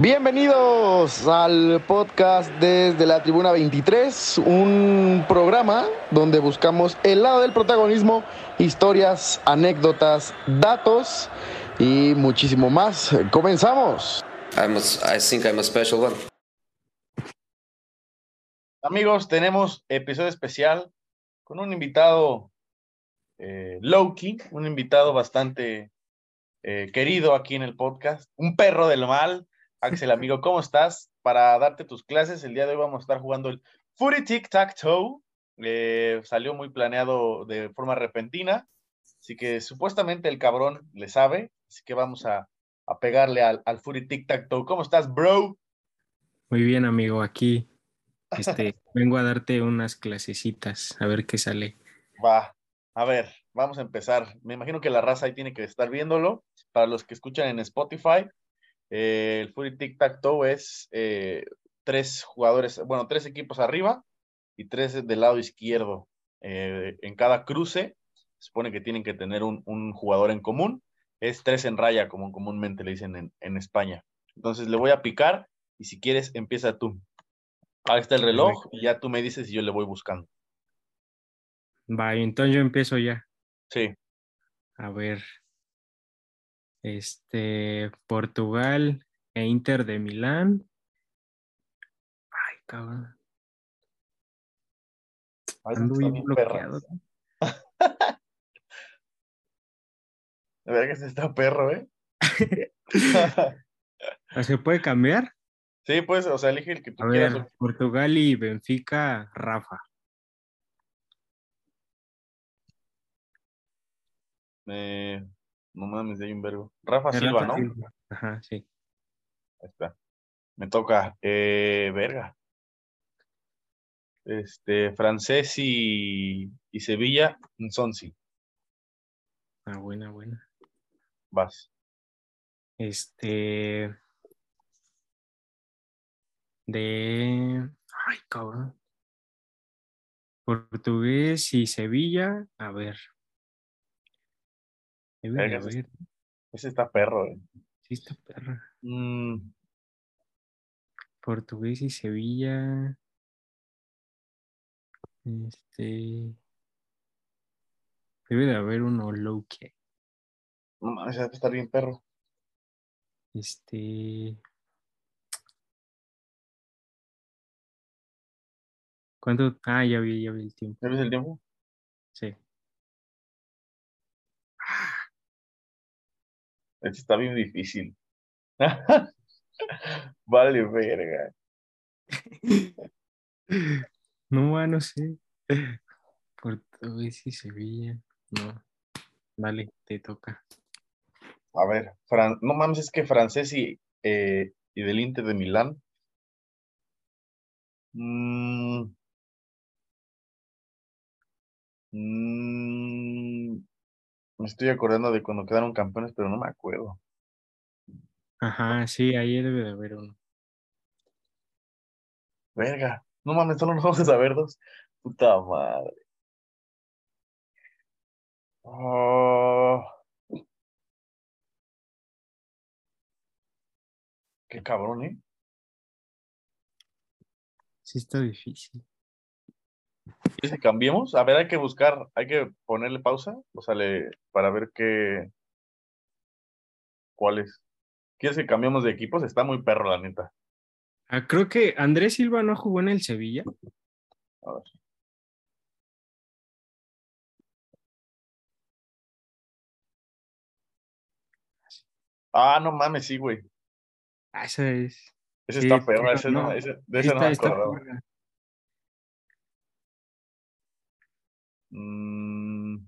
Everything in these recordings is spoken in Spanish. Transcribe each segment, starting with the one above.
Bienvenidos al podcast desde la Tribuna 23, un programa donde buscamos el lado del protagonismo, historias, anécdotas, datos y muchísimo más. Comenzamos. I'm a, I think I'm a special one. Amigos, tenemos episodio especial con un invitado eh, Loki, un invitado bastante eh, querido aquí en el podcast, un perro del mal. Axel, amigo, ¿cómo estás? Para darte tus clases, el día de hoy vamos a estar jugando el Footy Tic Tac Toe. Eh, salió muy planeado de forma repentina, así que supuestamente el cabrón le sabe, así que vamos a, a pegarle al, al Footy Tic Tac Toe. ¿Cómo estás, bro? Muy bien, amigo, aquí este, vengo a darte unas clasecitas, a ver qué sale. Va, a ver, vamos a empezar. Me imagino que la raza ahí tiene que estar viéndolo. Para los que escuchan en Spotify, eh, el Fury Tic Tac Toe es eh, tres jugadores, bueno, tres equipos arriba y tres del lado izquierdo. Eh, en cada cruce se supone que tienen que tener un, un, jugador en común. Es tres en raya, como comúnmente le dicen en, en España. Entonces le voy a picar y si quieres empieza tú. Ahí está el reloj y ya tú me dices y yo le voy buscando. Va, entonces yo empiezo ya. Sí. A ver. Este, Portugal e Inter de Milán. Ay, cabrón. Ay, bien bloqueado. De verdad que se está perro, ¿eh? ¿Se puede cambiar? sí, pues, o sea, elige el que tú A quieras. ver, Portugal y Benfica, Rafa. Eh, no mames, de ahí un verbo. Rafa Silva, Rafa ¿no? Silva. Ajá, sí. Ahí está. Me toca. Eh, verga. Este, francés y, y Sevilla, Sonsi. Ah, buena, buena. Vas. Este. De. Ay, cabrón. Portugués y Sevilla. A ver. Debe Verga, ese- haber. Ese está perro, eh. Sí, está perra. Mm, Portugués y Sevilla. Este. Debe de haber uno low key. no mames, ese está bien perro. Este. ¿Cuánto? Ah, ya vi, ya vi el tiempo. ¿Ya ves el tiempo? Sí. Este está bien difícil. Vale, verga. No, no sé. Portugués y Sevilla. No. Dale, te toca. A ver, Fran- no mames, es que francés y, eh, y del Inter de Milán. Mm. Mm. Me estoy acordando de cuando quedaron campeones, pero no me acuerdo. Ajá, sí, ahí debe de haber uno. Verga. No mames, solo nos vamos a saber dos. Puta madre. Oh. Qué cabrón, ¿eh? Sí, está difícil. ¿Quieres que cambiemos? A ver, hay que buscar, hay que ponerle pausa, o sea, le- para ver qué, cuál es. ¿Quieres que cambiemos de equipos? Está muy perro, la neta. Ah, creo que Andrés Silva no jugó en el Sevilla. A ver. Ah, no mames, sí, güey. Ah, esa es. Ese Sí, está perro, pero ese no, no, ese- de ese no Esta, me acordaba. Mm,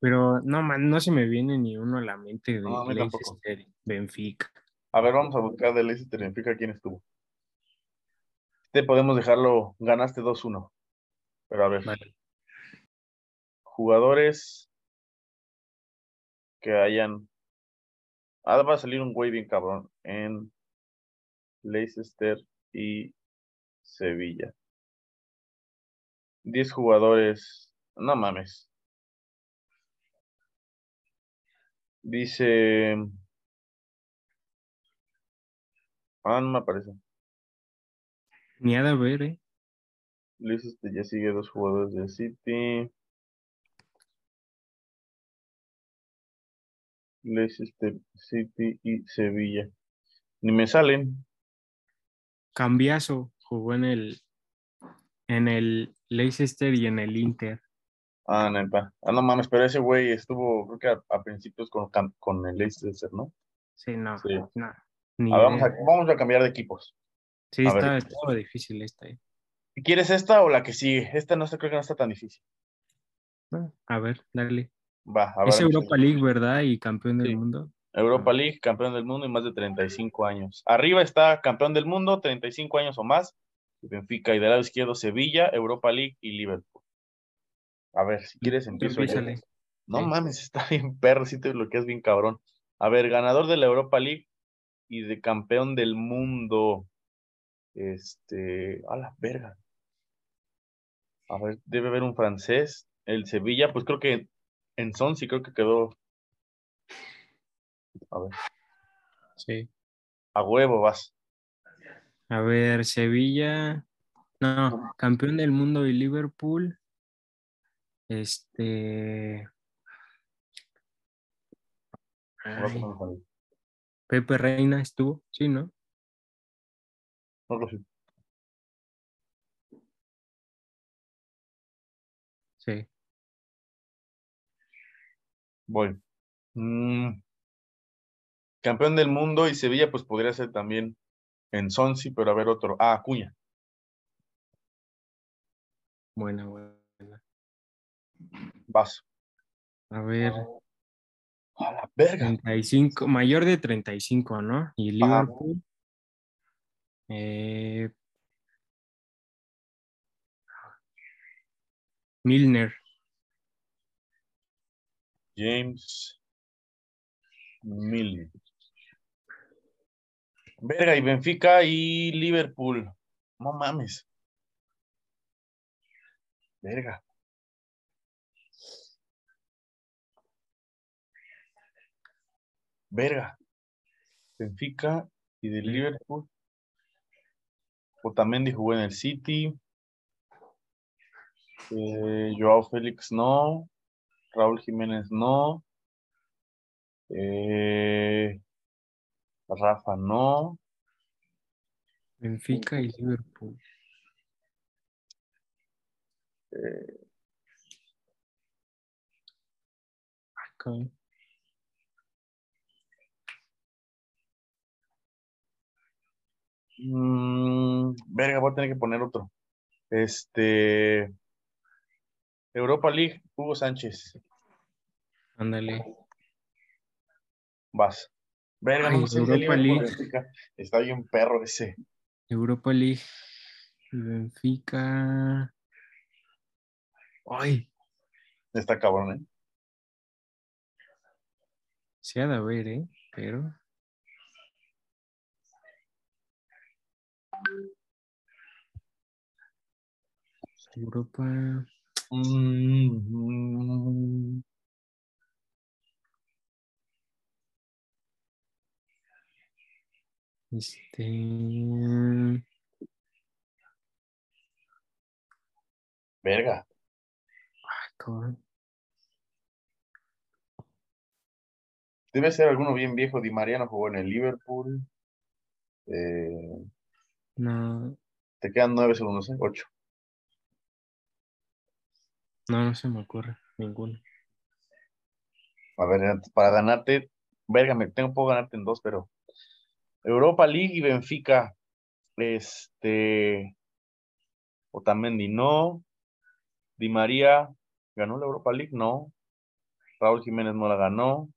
Pero no, man, no se me viene ni uno a la mente de No. Leicester, Benfica. a ver, vamos a buscar de Leicester Benfica quién estuvo. Este podemos dejarlo, ganaste 2-1. Pero a ver, Vale. jugadores que hayan. Ah, va a salir un güey bien cabrón en Leicester y Sevilla. 10 jugadores. No mames. Dice Ah, no me aparece. Ni ha de haber, ¿eh? Luis este, ya sigue dos jugadores de City. Leicester City y Sevilla. Ni me salen. Cambiazo jugó en el en el Leicester y en el Inter. Ah, neta. Ah, no mames, pero ese güey estuvo, creo que a, a principios con, con el Leicester, ¿no? Sí, no, Sí. no. Ni Ah, vamos, a, vamos a cambiar de equipos. Sí, a está, estaba difícil esta. ¿eh? ¿Quieres esta o la que sigue? Esta no está, creo que no está tan difícil. Ah, A ver, dale. Va, a ver. Es Europa League, ¿verdad? Y campeón del Sí. mundo. Europa League, campeón del mundo y más de 35 años. Arriba está campeón del mundo, 35 años o más. Benfica y del lado izquierdo Sevilla, Europa League y Liverpool. A ver, si quieres empiezo yo. No Sí. mames, está bien perro, sí te bloqueas bien cabrón. A ver, ganador de la Europa League y de campeón del mundo. Este, a la verga. A ver, debe haber un francés. El Sevilla, pues creo que en Son sí creo que quedó. A ver, Sí. a huevo vas. A ver, Sevilla. No, campeón del mundo y Liverpool. Este. Ay, No Pepe Reina estuvo, sí, ¿no? lo sé. Sí. Voy. Mm, Campeón del mundo y Sevilla, pues podría ser también en Sonsi, pero a ver otro. Ah, Acuña. Buena, buena. Vas. A ver, A la verga. 35, mayor de 35, ¿no? Y. Liverpool. Eh, Milner. James Milner. Verga, y Benfica y Liverpool. No mames. Verga. Verga. Benfica y de Liverpool. Otamendi jugó en el City. Eh, Joao Félix no. Raúl Jiménez no. Eh, Rafa no. Benfica y Liverpool. Eh, mm, verga, voy a tener que poner otro. Este. Europa League, Hugo Sánchez. Ándale. Vas. Verga, no Ay, me sé Europa League. Benfica. Está bien perro ese. Europa League Benfica. Ay, Está cabrón, ¿eh? se ha de ver, ¿eh? Pero. Europa. Mm, Este. verga. Ay, cabrón. Debe ser alguno bien viejo. Di Mariano jugó en el Liverpool. Eh, No, te quedan nueve segundos, ¿eh? Ocho. no, no se me ocurre ninguno. A ver, para ganarte, verga, me tengo, puedo ganarte en dos, pero Europa League y Benfica, este, Otamendi no, Di María ganó la Europa League, no, Raúl Jiménez no la ganó,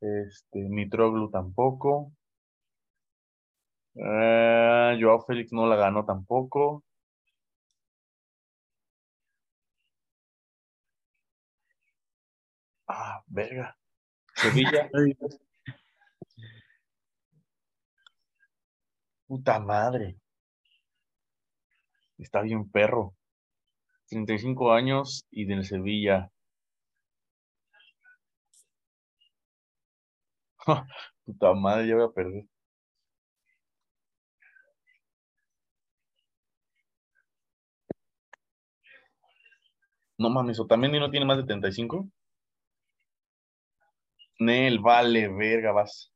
este, Mitroglou tampoco, eh, Joao Félix no la ganó tampoco, ah, verga, Sevilla, Puta madre. Está bien perro. 35 años y del Sevilla. Puta madre, ya voy a perder. No mames, o también no tiene más de 35. Nel, vale, verga, vas.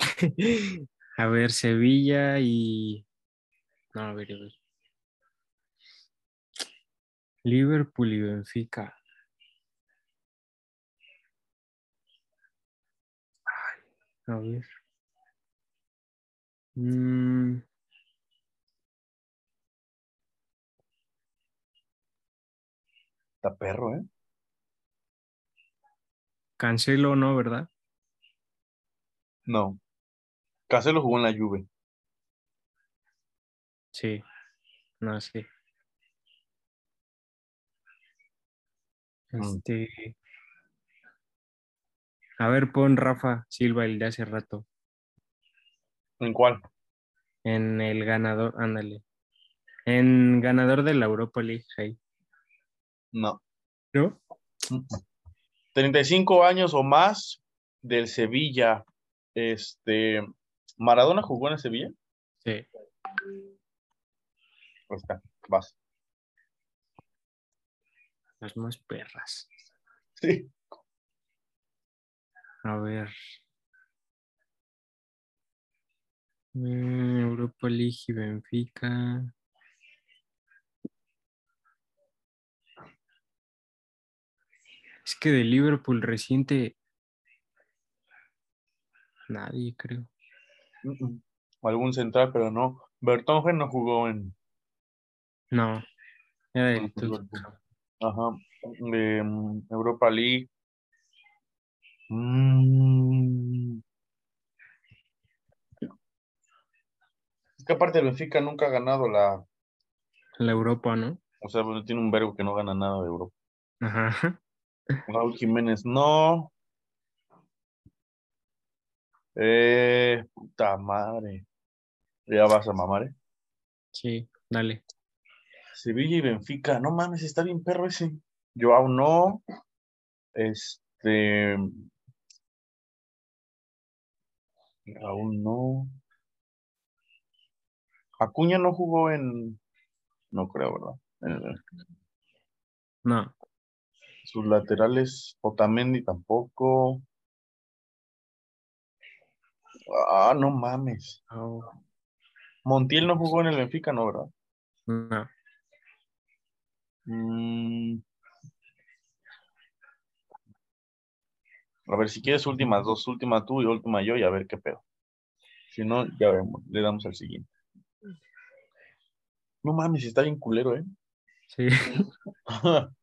A ver, Sevilla y. No, a ver, a ver. Liverpool y Benfica. Ay, a ver. Mm, Está perro, ¿eh? Cancelo, ¿no? ¿Verdad? No. Cancelo jugó en la Juve. Sí. No, sí. Mm. Este. A ver, pon Rafa Silva el de hace rato. ¿En cuál? En el ganador, ándale. En ganador de la Europa League, ahí. No. ¿No? 35 años o más del Sevilla. Este. ¿Maradona jugó en el Sevilla? Sí. Ahí está, vas. Las más perras. Sí. A ver. Mm, Europa League y Benfica. Es que de Liverpool reciente. Nadie, creo. Mm, mm. Algún central, pero no. Bertongen no jugó en. No. Tottenham. Ajá. De mm, Europa League. Mm. Es que aparte el Benfica nunca ha ganado la. La Europa, ¿no? O sea, tiene un verbo que no gana nada de Europa. Ajá. Raúl Jiménez, no. Eh, puta madre. Ya vas a mamar, ¿eh? Sí, dale. Sevilla y Benfica, no mames, está bien perro ese. Joao no. Este. Raúl no. Acuña no jugó en. No creo, ¿verdad? En el- No. sus laterales, Otamendi tampoco. Ah, no mames. Montiel no jugó en el Benfica, ¿no, verdad? No. Mm. A ver, si quieres últimas dos, última tú y última yo, y a ver qué pedo. Si no, ya vemos, le damos al siguiente. No mames, está bien culero, ¿eh? Sí.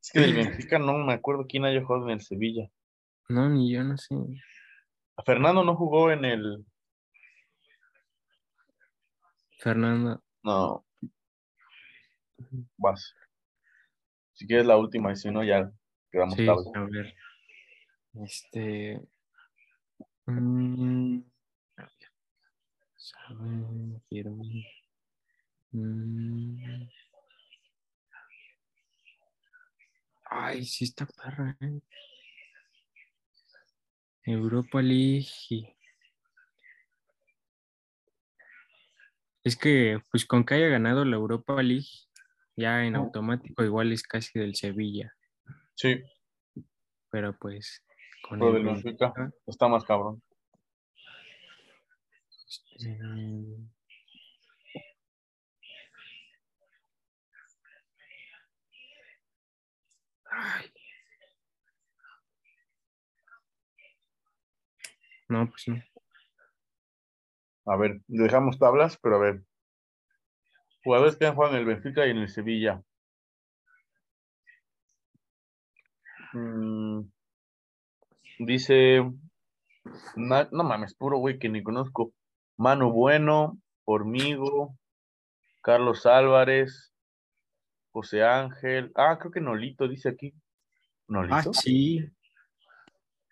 Es que del Benfica no me acuerdo quién haya jugado en el Sevilla. No, ni yo no sé. Fernando no jugó en el. Fernando. No. Vas. Si quieres la última, y si no, ya quedamos Sí, tarde. a ver. Este. mm, quiero. mm. Ay, sí está perra, ¿eh? Europa League. y- Es que, pues con que haya ganado la Europa League, ya en automático igual es casi del Sevilla. Sí, Pero pues con lo el Benfica Benfica, está más cabrón. mm, ay. No, pues no. A ver, dejamos tablas, pero a ver. Jugadores que han jugado en el Benfica y en el Sevilla. Mm, dice, na- no mames, puro güey que ni conozco. Manu Bueno, Hormigo, Carlos Álvarez, José Ángel. Ah, creo que Nolito dice aquí. Ah, ¿Nolito? sí.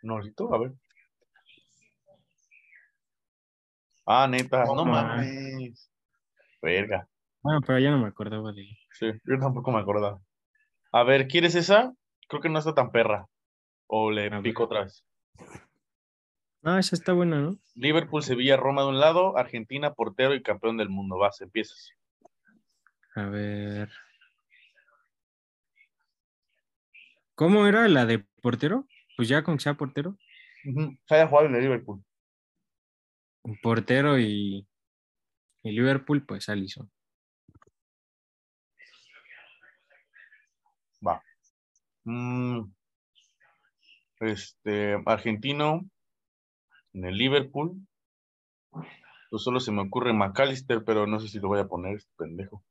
¿Nolito? A ver. Ah, neta, no No, mames. Verga. Bueno, pero ya no me acordaba de. Sí, yo tampoco me acordaba. A ver, ¿quieres esa? Creo que no está tan perra. O le A pico ver. otra vez. Ah, esa está buena, ¿no? Liverpool, Sevilla, Roma de un lado, Argentina, portero y campeón del mundo. Vas, empiezas. A ver. ¿Cómo era la de portero? Pues ya con que sea portero. Ujú, Se haya jugado en el Liverpool. Portero y, y Liverpool, pues Alisson. Va. Mm, este, argentino en el Liverpool. Pues solo se me ocurre McAllister, pero no sé si lo voy a poner este pendejo.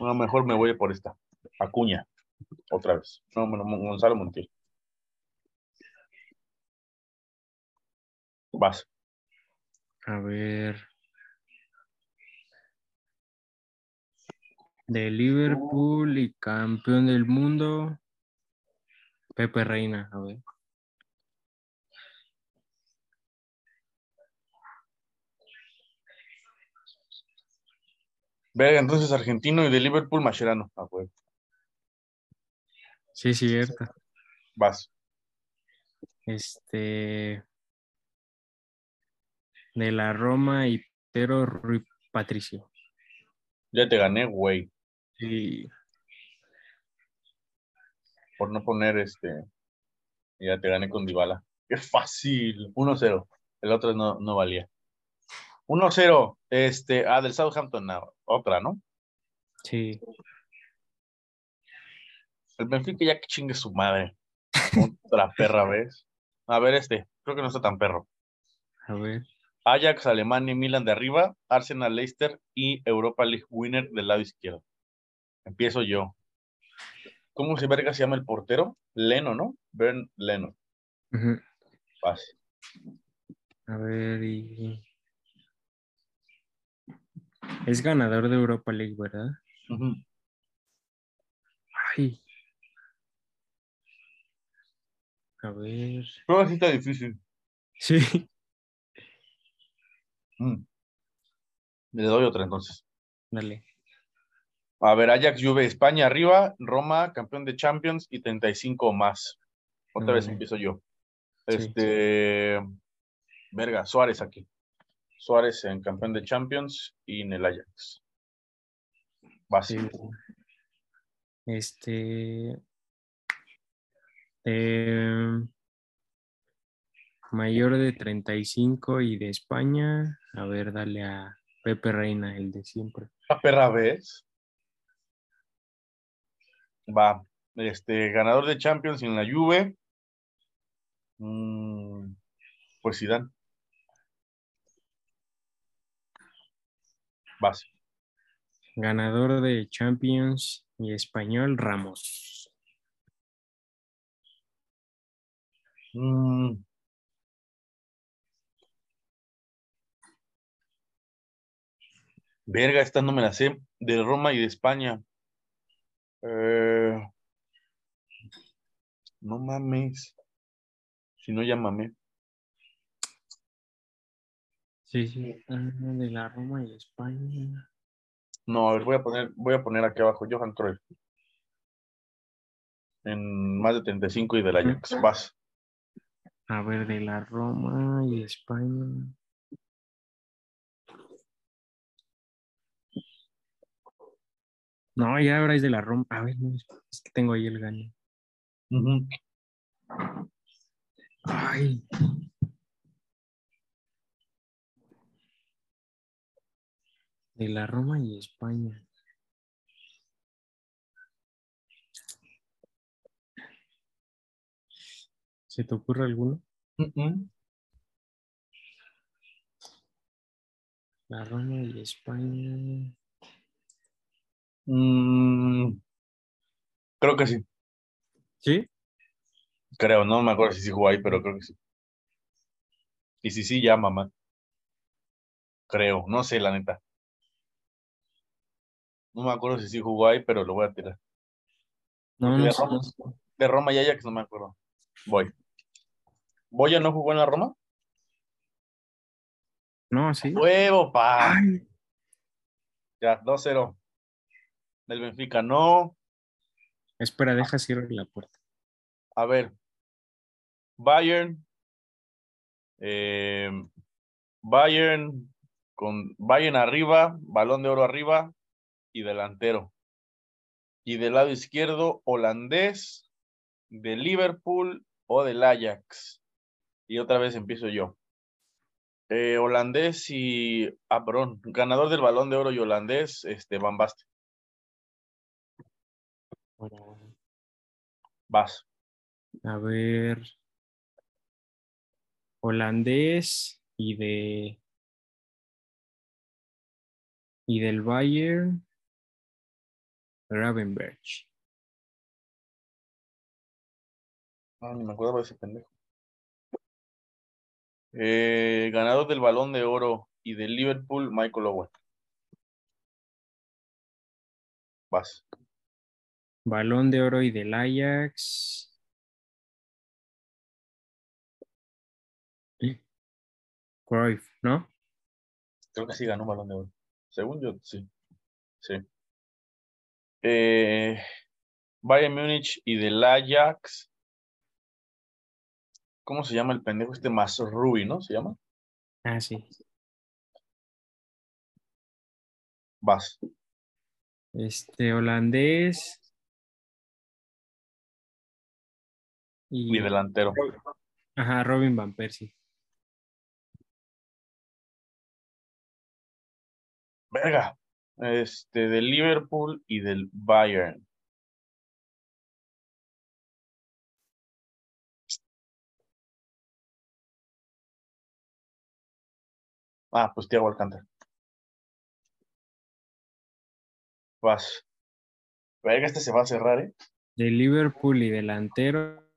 A lo mejor me voy por esta. Acuña. Otra vez. No, bueno, Gonzalo Montiel. Vas. A ver. De Liverpool y campeón del mundo. Pepe Reina, a ver. Verga, entonces argentino y de Liverpool, Mascherano. Ah, pues, Sí, cierto. vas. Este. De la Roma y Pero Rui Patricio. Ya te gané, güey. Y Por no poner este. Ya te gané con Dybala. Qué fácil. 1-0. El otro no, no valía. 1-0. Este, ah, del Southampton, no, otra, ¿no? sí. El Benfica ya que chingue su madre. Otra perra vez. A ver, este. Creo que no está tan perro. A ver. Ajax, Alemania y Milan de arriba. Arsenal, Leicester y Europa League winner del lado izquierdo. Empiezo yo. ¿Cómo se verga se llama el portero? Leno, ¿no? Bern Leno. Ujú. Vas. A ver, y. Es ganador de Europa League, ¿verdad? Ay. A ver. Creo que sí está difícil. Sí. Mm. Le doy otra entonces. Dale. A ver, Ajax, Juve, España arriba, Roma, campeón de Champions y 35 o más. Otra vez empiezo yo. Sí. Este, verga, Suárez aquí. Suárez en campeón de Champions y en el Ajax. Sí. Este. eh, mayor de 35 y de España. A ver, dale a Pepe Reina, el de siempre. La perra vez. Va. Este, ganador de Champions en la Juve. Mm, pues Zidane. Vas. Ganador de Champions y español, Ramos. Mm. Verga, esta no me la sé. De Roma y de España. Eh, No mames. Si no, mamé. Sí, sí. Ah, de la Roma y de España. No, a ver, voy a poner, voy a poner aquí abajo Johan Cruyff. En más de 35 y del Ajax. Vas. A ver, de la Roma y de España. No, ya es de la Roma. A ver, no, es que tengo ahí el gane. Ay. De la Roma y España. ¿Se te ocurre alguno? La Roma y España. Mm, creo que sí. ¿Sí? Creo, no me acuerdo si sí jugó ahí, pero creo que sí. Y si sí, ya, mamá. Creo, no sé, la neta. No me acuerdo si sí jugó ahí, pero lo voy a tirar. No, de no. Roma. De Roma y Ajax no me acuerdo. Voy. ¿Boya no jugó en la Roma? No, sí. ¡Huevo, pa! Ay, Ya, 2-0. Del Benfica, no. espera, deja cierre la puerta. A ver. Bayern. eh, Bayern con Bayern arriba, balón de oro arriba y delantero. Y del lado izquierdo, holandés, ¿Del Liverpool o del Ajax? Y otra vez empiezo yo. Eh, holandés y. Ah, perdón. Ganador del balón de oro y holandés, este, Van Basten. Vas. A ver. Holandés y de. Y del Bayern. Gravenberch. Ah, ni me acuerdo de ese pendejo. Eh, ganador del balón de oro y del Liverpool, Michael Owen. Vas. Balón de oro y del Ajax. Cruyff, ¿no? Creo que sí ganó balón de oro. Según yo, sí. Sí. Eh, Bayern Múnich y del Ajax. ¿Cómo se llama el pendejo este más Ruby, no? ¿Se llama? Ah, sí. Vas. Este holandés. Y, Y delantero. Ajá, Robin Van Persie. Verga. Este, del Liverpool y del Bayern. Ah, pues Thiago Alcántara. Vas. Verga, este se va a cerrar, ¿eh? De Liverpool y delantero.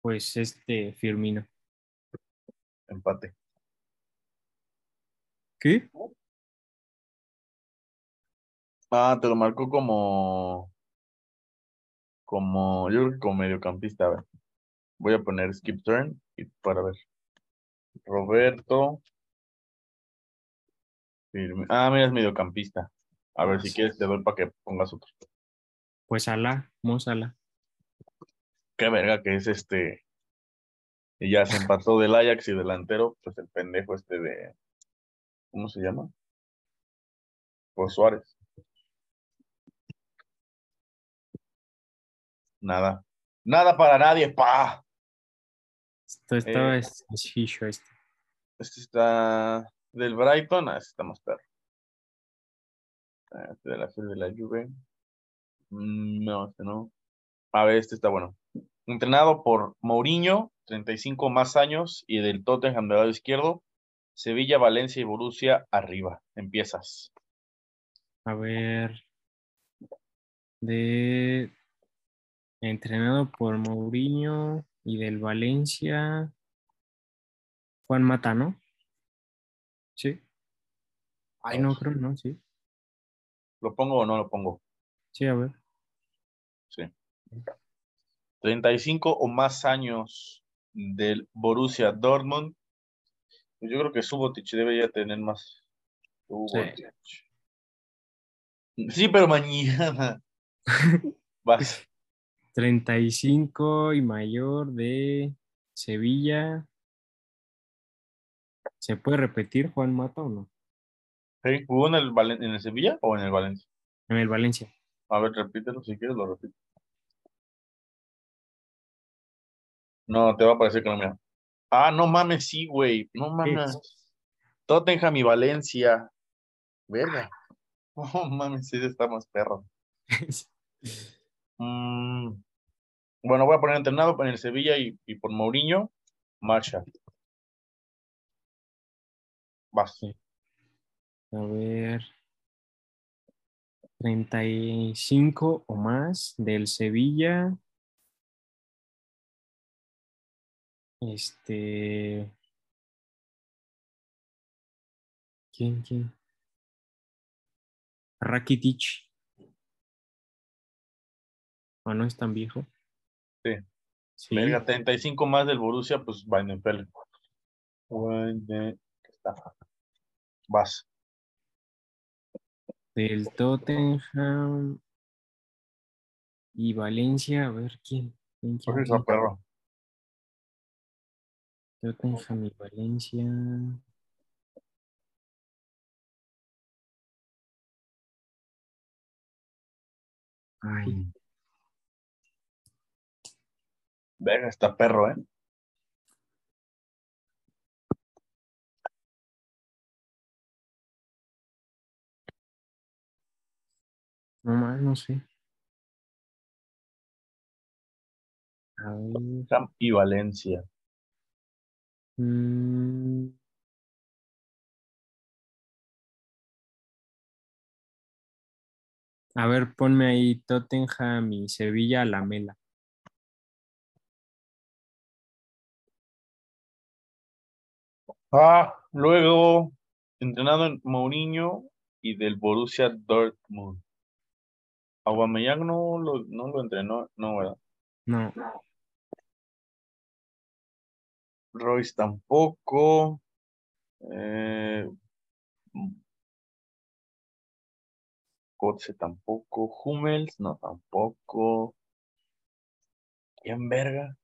Pues este Firmino. Empate. ¿Qué? Ah, te lo marcó como. Como. Yo creo que como mediocampista. A ver. Voy a poner skip turn y para ver. Roberto. Firmi- Ah, mira, es mediocampista. A ver, si quieres te doy para que pongas otro. Pues Alá, Mo. Qué verga que es este. Y ya se empató del Ajax y delantero, pues el pendejo este de. ¿Cómo se llama? Por Suárez. Nada. Nada para nadie, pa. Esto estaba Eh. sencillo este. Este está del Brighton. Ah, este está más perro. Ah, Este de la serie de la Juve. Mm, No, este no. A ver, este está bueno. Entrenado por Mourinho, 35 más años, y del Tottenham del lado izquierdo. Sevilla, Valencia y Borussia arriba. Empiezas. A ver. De. Entrenado por Mourinho y del Valencia. Juan Mata, ¿no? Sí. Ay, no, creo, no, sí. ¿Lo pongo o no lo pongo? Sí, a ver. Sí. 35 o más años del Borussia Dortmund. Pues Yo creo que Subotic debería tener más. Subotic. Sí, pero mañana. Vas. 35 y mayor de Sevilla. ¿Se puede repetir Juan Mata o no? ¿Jugó en el, Valen- en el Sevilla o en el Valencia? En el Valencia. A ver, repítelo si quieres, lo repito. No, te va a parecer que no mira. Ah, no mames, sí, güey. No mames. Tottenham y Valencia. Verga. No mames, sí, está más perro. Mm, Bueno, voy a poner entrenado en el Sevilla y, y por Mourinho, Marshall. Vas. Sí. A ver. 35 o más del Sevilla. Este. ¿Quién, quién? Rakitic. ¿O no es tan viejo? Sí. Sí. Verga, 35 más del Borussia, pues Weidenfeld. Vas. Del Tottenham. Y Valencia, a ver quién. quién, quién, quién? esa perro. Tottenham y Valencia. Ay, Verga, está perro, ¿eh? No más, no sé. A ver. Y Valencia. Mm, A ver, ponme ahí Tottenham y Sevilla a la mela. Ah, luego, entrenado en Mourinho y del Borussia Dortmund. Aubameyang no lo, no lo entrenó, no, ¿verdad? No, Royce tampoco. Eh, Kotze tampoco. Hummels, no, tampoco. ¿Quién verga?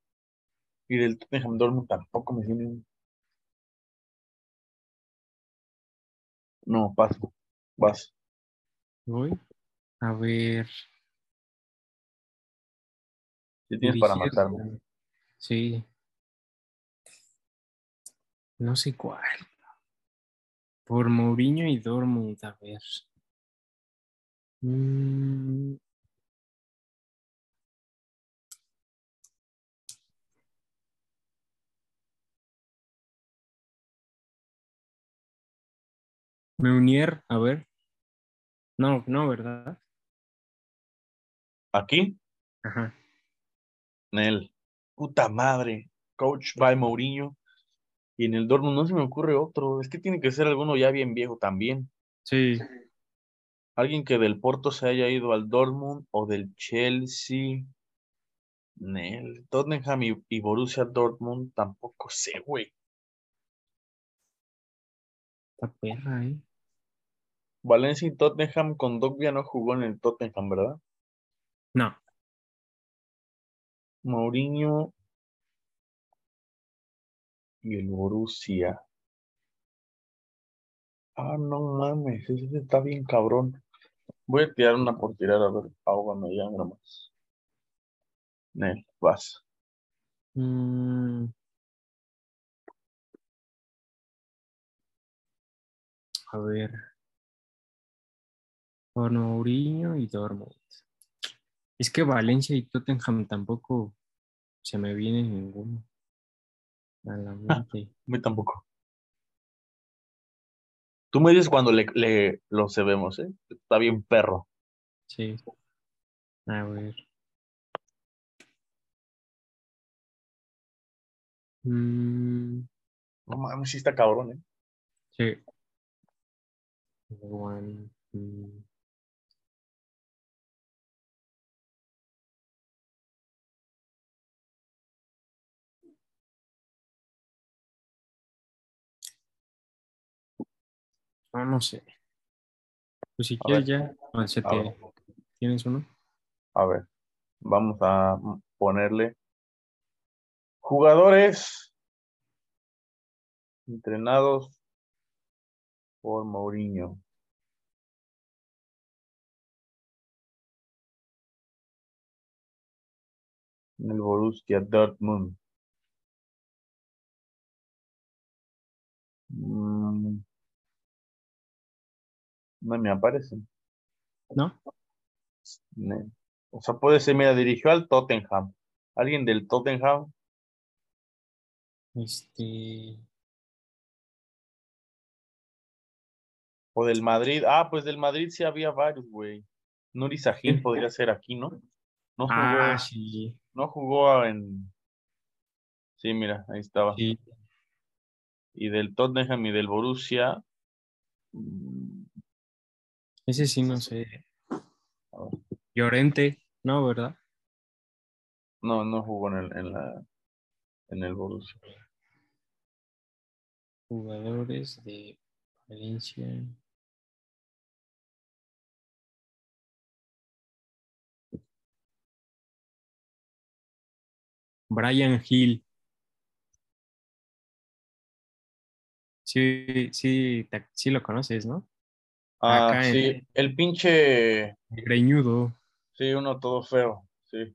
Y del Tottenham Dortmund tampoco me tienen. No, paso. Vas. voy. A ver. Si tienes para matarme. Sí. No sé cuál. Por Mourinho y Dortmund, a ver. Mm, Meunier, a ver. No, no, ¿verdad? Aquí, Ajá. Nel. Puta madre. Coach by Mourinho. Y en el Dortmund no se me ocurre otro. Es que tiene que ser alguno ya bien viejo también. Sí. Alguien que del Porto se haya ido al Dortmund o del Chelsea. Tottenham y, y Borussia Dortmund tampoco sé, güey. Esta perra, ¿eh? Valencia y Tottenham con Dogbia no jugó en el Tottenham, ¿verdad? No. Mourinho y el Borussia. Ah, no mames, ese está bien cabrón. Voy a tirar una por tirar a ver, me ya nomás. Nel, vas. Mm. A ver. Mourinho y Dortmund. Es que Valencia y Tottenham tampoco se me viene ninguno a la mente. A mí tampoco. Tú me dices cuando le, le lo sabemos, ¿eh? Está bien perro. Sí. A ver. Mm, No mames, sí está cabrón, ¿eh? sí. One. Ah, no sé. Pues si A quieres ver. ya, te- ¿tienes uno? a ver, vamos a ponerle jugadores entrenados por Mourinho. El Borussia Dortmund. Mm, no me aparecen. ¿No? O sea, puede ser, mira, dirigió al Tottenham. ¿Alguien del Tottenham? Este. ¿O del Madrid? Ah, pues del Madrid sí había varios, güey. Nuri Sahin podría ser aquí, ¿no? No jugó, Ah, sí. no jugó en... Sí, mira, ahí estaba. Sí. Y del Tottenham y del Borussia. mm, Ese sí no sé. Llorente, ¿no, verdad? No, no jugó en el, en la, en el Borussia. Jugadores de Valencia. Brian Hill. Sí, sí, te- sí lo conoces, ¿no? Ah, Acá sí, en... el pinche... Greñudo. Sí, uno todo feo, sí.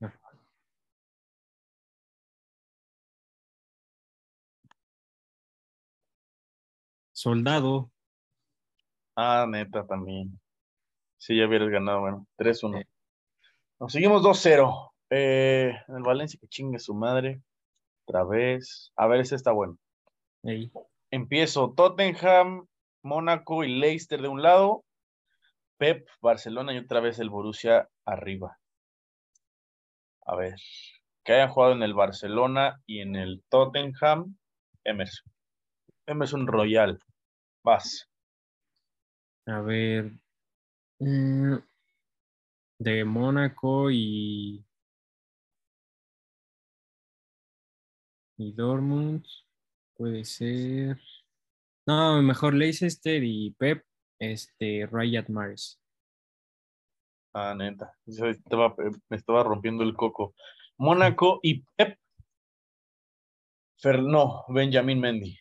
Soldado. Ah, neta, también. Sí, ya hubieras ganado, bueno, 3-1. Sí. Nos seguimos 2-0. Eh, el Valencia que chingue su madre. Otra vez. A ver, ese está bueno. Sí. Empiezo. Tottenham Mónaco y Leicester de un lado. Pep, Barcelona y otra vez el Borussia arriba. A ver. Que hayan jugado en el Barcelona y en el Tottenham. Emerson. Emerson Royal. Vas. A ver. mm, de Mónaco y. Y Dortmund. Puede ser. No, mejor Leicester y Pep. Este, Riyad Mahrez. Ah, neta. Yo estaba- me estaba rompiendo el coco. Mónaco y Pep. Fer, no, Benjamín Mendy.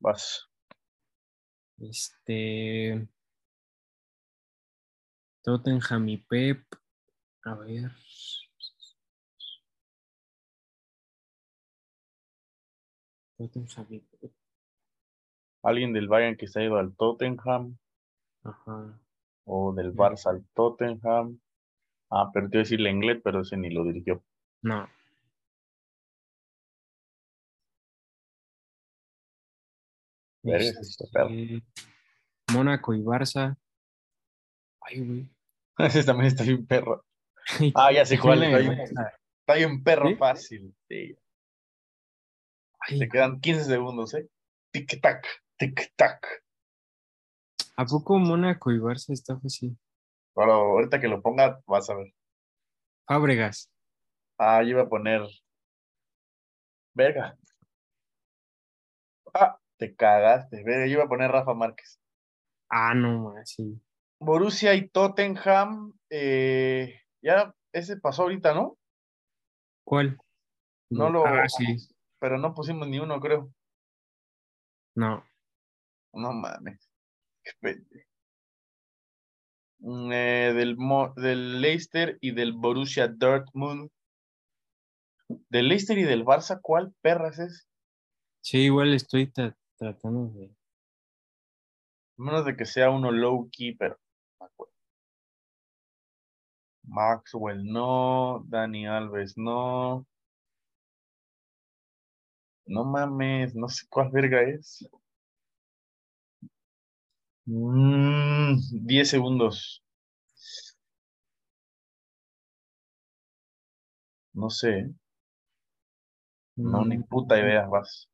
Vas. Este. Tottenham y Pep. A ver. Alguien del Bayern que se ha ido al Tottenham Ajá. o del Barça al Tottenham. Ah, pero te iba a decir Lenglet, pero ese ni lo dirigió. No. Está perro. Este, Mónaco y Barça. Ay, güey. Ese también está bien perro. Ah, ya sé cuál. Bien, está bien perro fácil. Sí. Ay, Te quedan 15 segundos, ¿eh? Tic-tac, tic-tac. ¿A poco Mónaco y Barça está fácil? Pero ahorita que lo ponga, vas a ver. Fábregas. Ah, yo iba a poner. Verga. Ah, te cagaste. Verga, yo iba a poner Rafa Márquez. Ah, no, sí. Borussia y Tottenham. eh, ya, ese pasó ahorita, ¿no? ¿Cuál? No lo. Ah, sí. Pero no pusimos ni uno, creo. No. No mames. Qué pende- eh, del, Mo- del Leicester y del Borussia Dortmund. Del Leicester y del Barça, ¿cuál perras es? Sí, igual estoy tra- tratando de. A menos de que sea uno low key, pero no me acuerdo. Maxwell no, Dani Alves no. No mames, no sé cuál verga es. Mm, 10 segundos. No sé, no, ni Mm, puta idea, vas.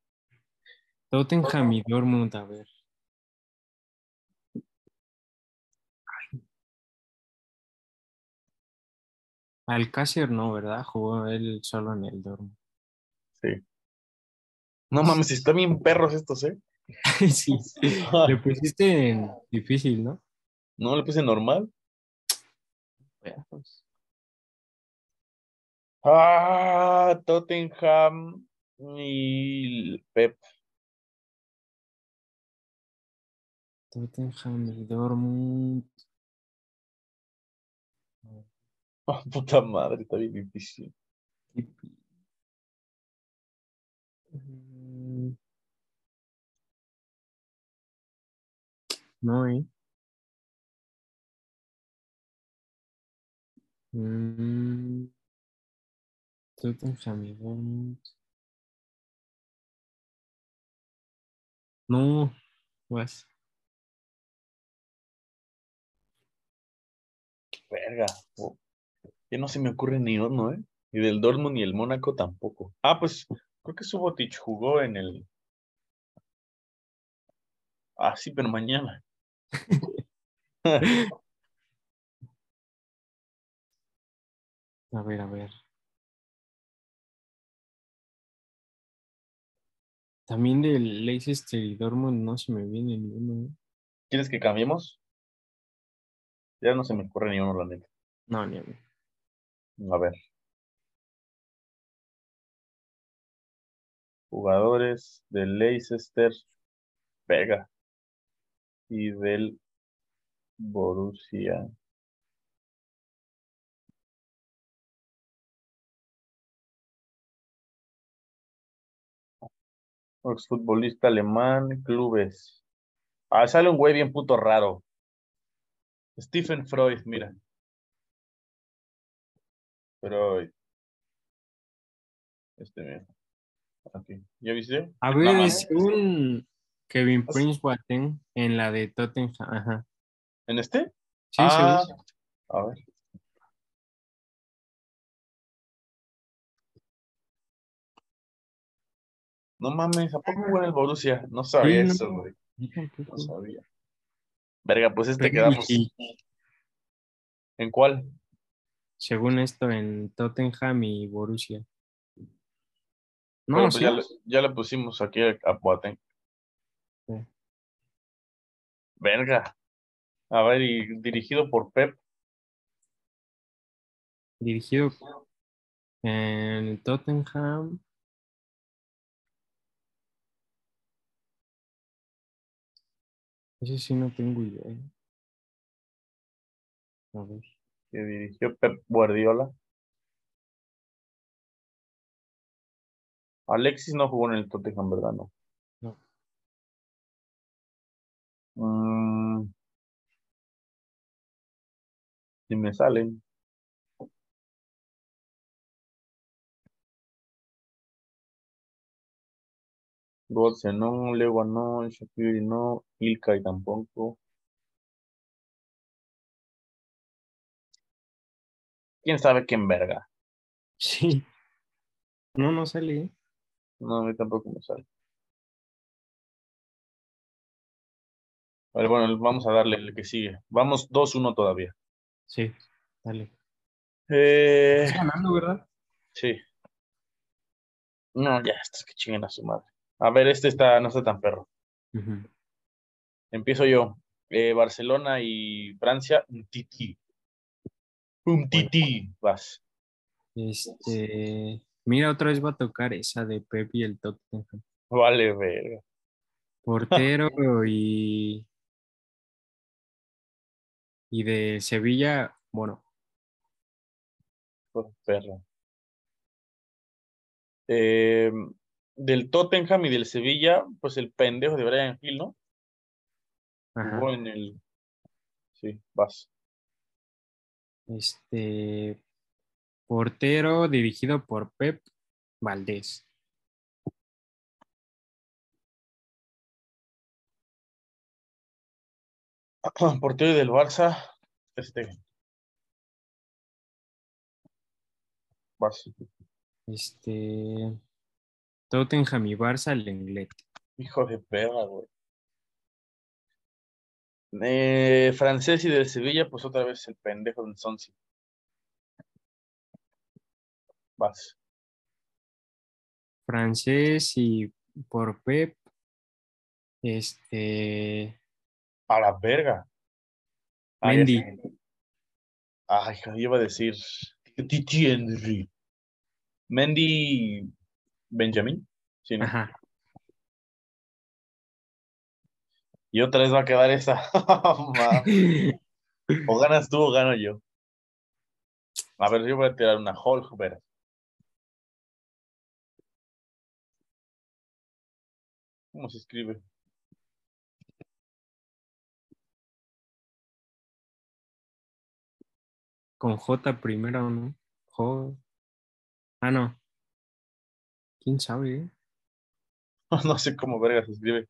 Tottenham y Dortmund, a ver. Alcácer no, ¿verdad? Jugó él solo en el Dortmund. No mames, están bien perros estos, ¿eh? sí. Le pusiste en difícil, ¿no? No le puse normal. Perros. Ah, Tottenham y Pep. Tottenham y Dortmund. Oh, puta madre, está bien difícil. No, ¿eh? Mm. No, vas. Verga. oh. Ya no se me ocurre ni uno, ¿eh? Y del Dortmund ni el Mónaco tampoco. Ah, pues creo que Subotic jugó en el. Ah, sí, pero mañana. A ver, a ver. También del Leicester y Dortmund no se me viene ninguno. ¿eh? ¿Quieres que cambiemos? Ya no se me ocurre ni uno, la neta. No, ni a mí. A ver. Jugadores del Leicester, Vega. Y del Borussia. Exfutbolista alemán, clubes. Ah, sale un güey bien puto raro. Stephen Freud, mira. Freud. Este mira. Aquí. ¿Ya viste? A ver, es un Kevin Pues- Prince Boateng en la de Tottenham. Ajá. ¿En este? Sí, Ah, A ver. No mames, ¿a poco jugó en el Borussia? No sabía Sí, eso, güey. No sabía. Verga, pues este Pero quedamos. sí, ¿En cuál? según esto, en Tottenham y Borussia. Pero, No, pues, sí. ya, le, ya le pusimos aquí a Boateng. Sí. Verga. A ver, y dirigido por Pep. Dirigido en Tottenham. Ese sí no tengo idea. A ver. que dirigió Pep Guardiola. Alexis no jugó en el Tottenham, ¿verdad? No. No. Mm. Si me salen. Götze no, Lewa no, Shaqiri no, Ilkay tampoco. ¿Quién sabe quién verga? Sí. No, no sale. ¿eh? No, a mí tampoco me sale. Bueno, vamos a darle el que sigue. Vamos 2-1 todavía. Sí, dale. Eh, Estás ganando, ¿verdad? sí. No, ya, estos que chinguen a su madre. A ver, este está, no está tan perro. Empiezo yo. Eh, Barcelona y Francia, un tití. Un tití. Vas. Este. Mira, otra vez va a tocar esa de Pep y el Tottenham. Vale, verga. Portero y. Y de Sevilla, bueno, Por perro. Eh, del Tottenham y del Sevilla, pues el pendejo de Brian Hill, ¿no? ajá. Jugó en el. Sí, vas. Este. Portero dirigido por Pep Valdés. Portero del Barça, este. Vas. Este. Tottenham y Barça, Lenglet. Hijo de perra, güey. Eh, francés y del Sevilla, pues otra vez el pendejo de Sonsi. Vas. Francés y por Pep. Este. A la verga. Mendy. Ay, iba a decir. Titi Henry. Mendy. Sí, ¿no? Ajá. Y otra vez va a quedar esa. O ganas tú o gano yo. A ver, yo voy a tirar una Hulk, ver. ¿Cómo se escribe? Con J primero, ¿no? J. Ah, no. ¿Quién sabe? eh? No sé cómo verga se escribe.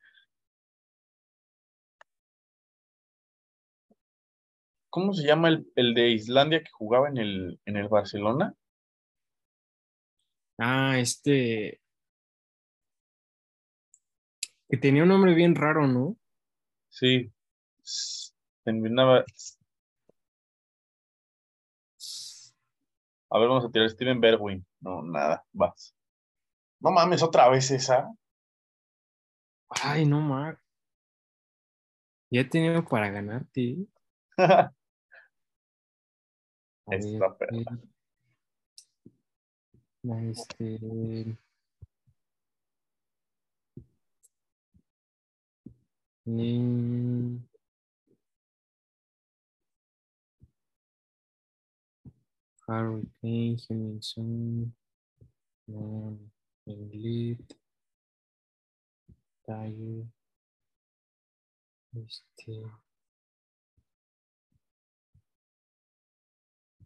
¿Cómo se llama el, el de Islandia que jugaba en el, en el Barcelona? Ah, este. Que tenía un nombre bien raro, ¿no? Sí. Terminaba. A ver, vamos a tirar Steven Berwin. No, nada, vas. No mames, otra vez esa. Ay, no, Mar. Ya he tenido para ganarte. A Está ver, perra. eh, Este. mm, Harry Kane, Huminson, no, Lenglet. Tiger. Este.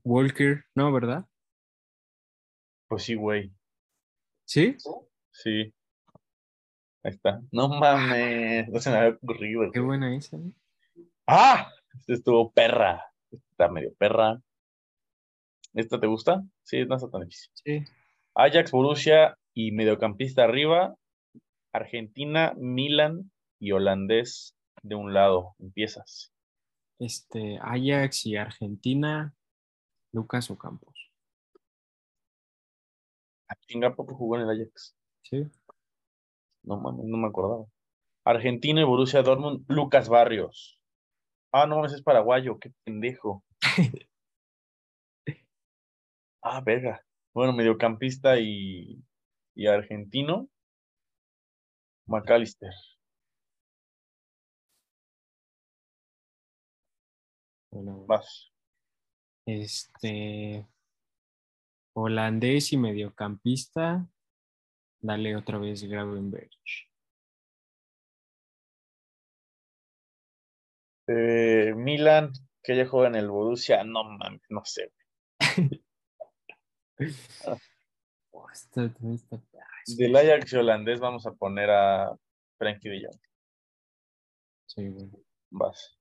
Walker, no, ¿verdad? Pues sí, güey. ¿Sí? Sí. Ahí está. No mames. No se me había ocurrido. Qué buena esa. ¿eh? ¡Ah! Este estuvo perra. Está medio perra. ¿Esta te gusta? Sí, no está tan difícil. Sí. Ajax, Borussia y mediocampista arriba. Argentina, Milan y holandés de un lado. Empiezas. Este, Ajax y Argentina, Lucas Ocampos. ¿A chinga poco jugó en el Ajax? Sí. No mames, no me acordaba. Argentina y Borussia Dortmund, Lucas Barrios. Ah, no mames, es paraguayo, qué pendejo. Ah, verga. Bueno, mediocampista y, y argentino. McAllister. Bueno, Vas. este, holandés y mediocampista, dale otra vez Gravenberch. Eh, Milan, que ya juega en el Borussia. No mames, no sé. Oh, esta- esta- ay, Del Ajax holandés vamos a poner a Frankie Jong. sí, güey. Vas.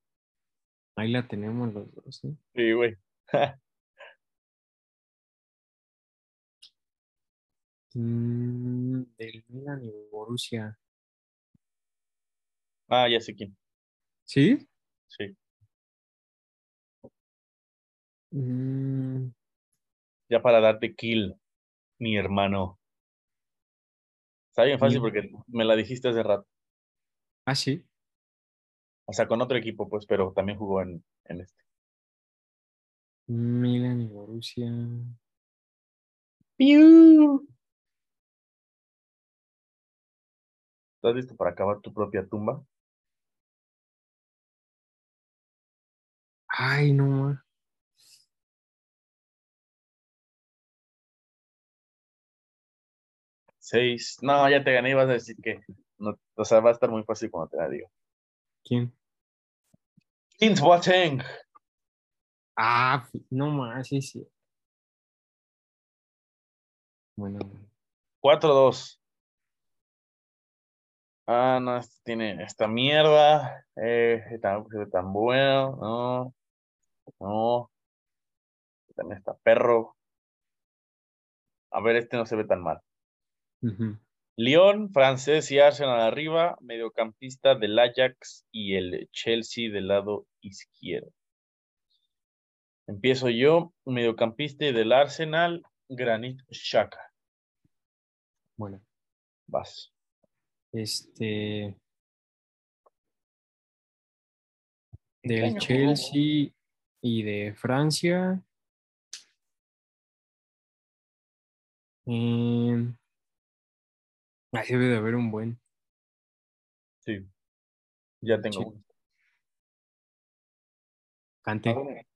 Ahí la tenemos los dos, ¿eh? Sí, güey. Mm, del Milan y Borussia. Ah, ya sé quién. ¿Sí? Sí. Mm, Ya para darte kill, mi hermano. Está bien fácil porque me la dijiste hace rato. ah, sí. O sea, con otro equipo, pues, pero también jugó en, en este. Milan y Borussia. ¿Estás listo para acabar tu propia tumba? Ay, no. Ma. Seis. No, ya te gané y vas a decir que. No, o sea, va a estar muy fácil cuando te la digo. ¿Quién? Kings Boateng. Ah, no más, sí, sí. Bueno, 4-2. Ah, no, este tiene esta mierda. Eh, tampoco se ve tan bueno. No. No. También está perro. A ver, este no se ve tan mal. Ujú. Lyon, francés y Arsenal arriba, mediocampista del Ajax y el Chelsea del lado izquierdo. Empiezo yo, mediocampista y del Arsenal, Granit Xhaka. Bueno, Vas. este. ¿En qué Del jugó? Chelsea y de Francia. Eh, ahí debe de haber un buen. Sí. Ya tengo Sí. uno. Cante.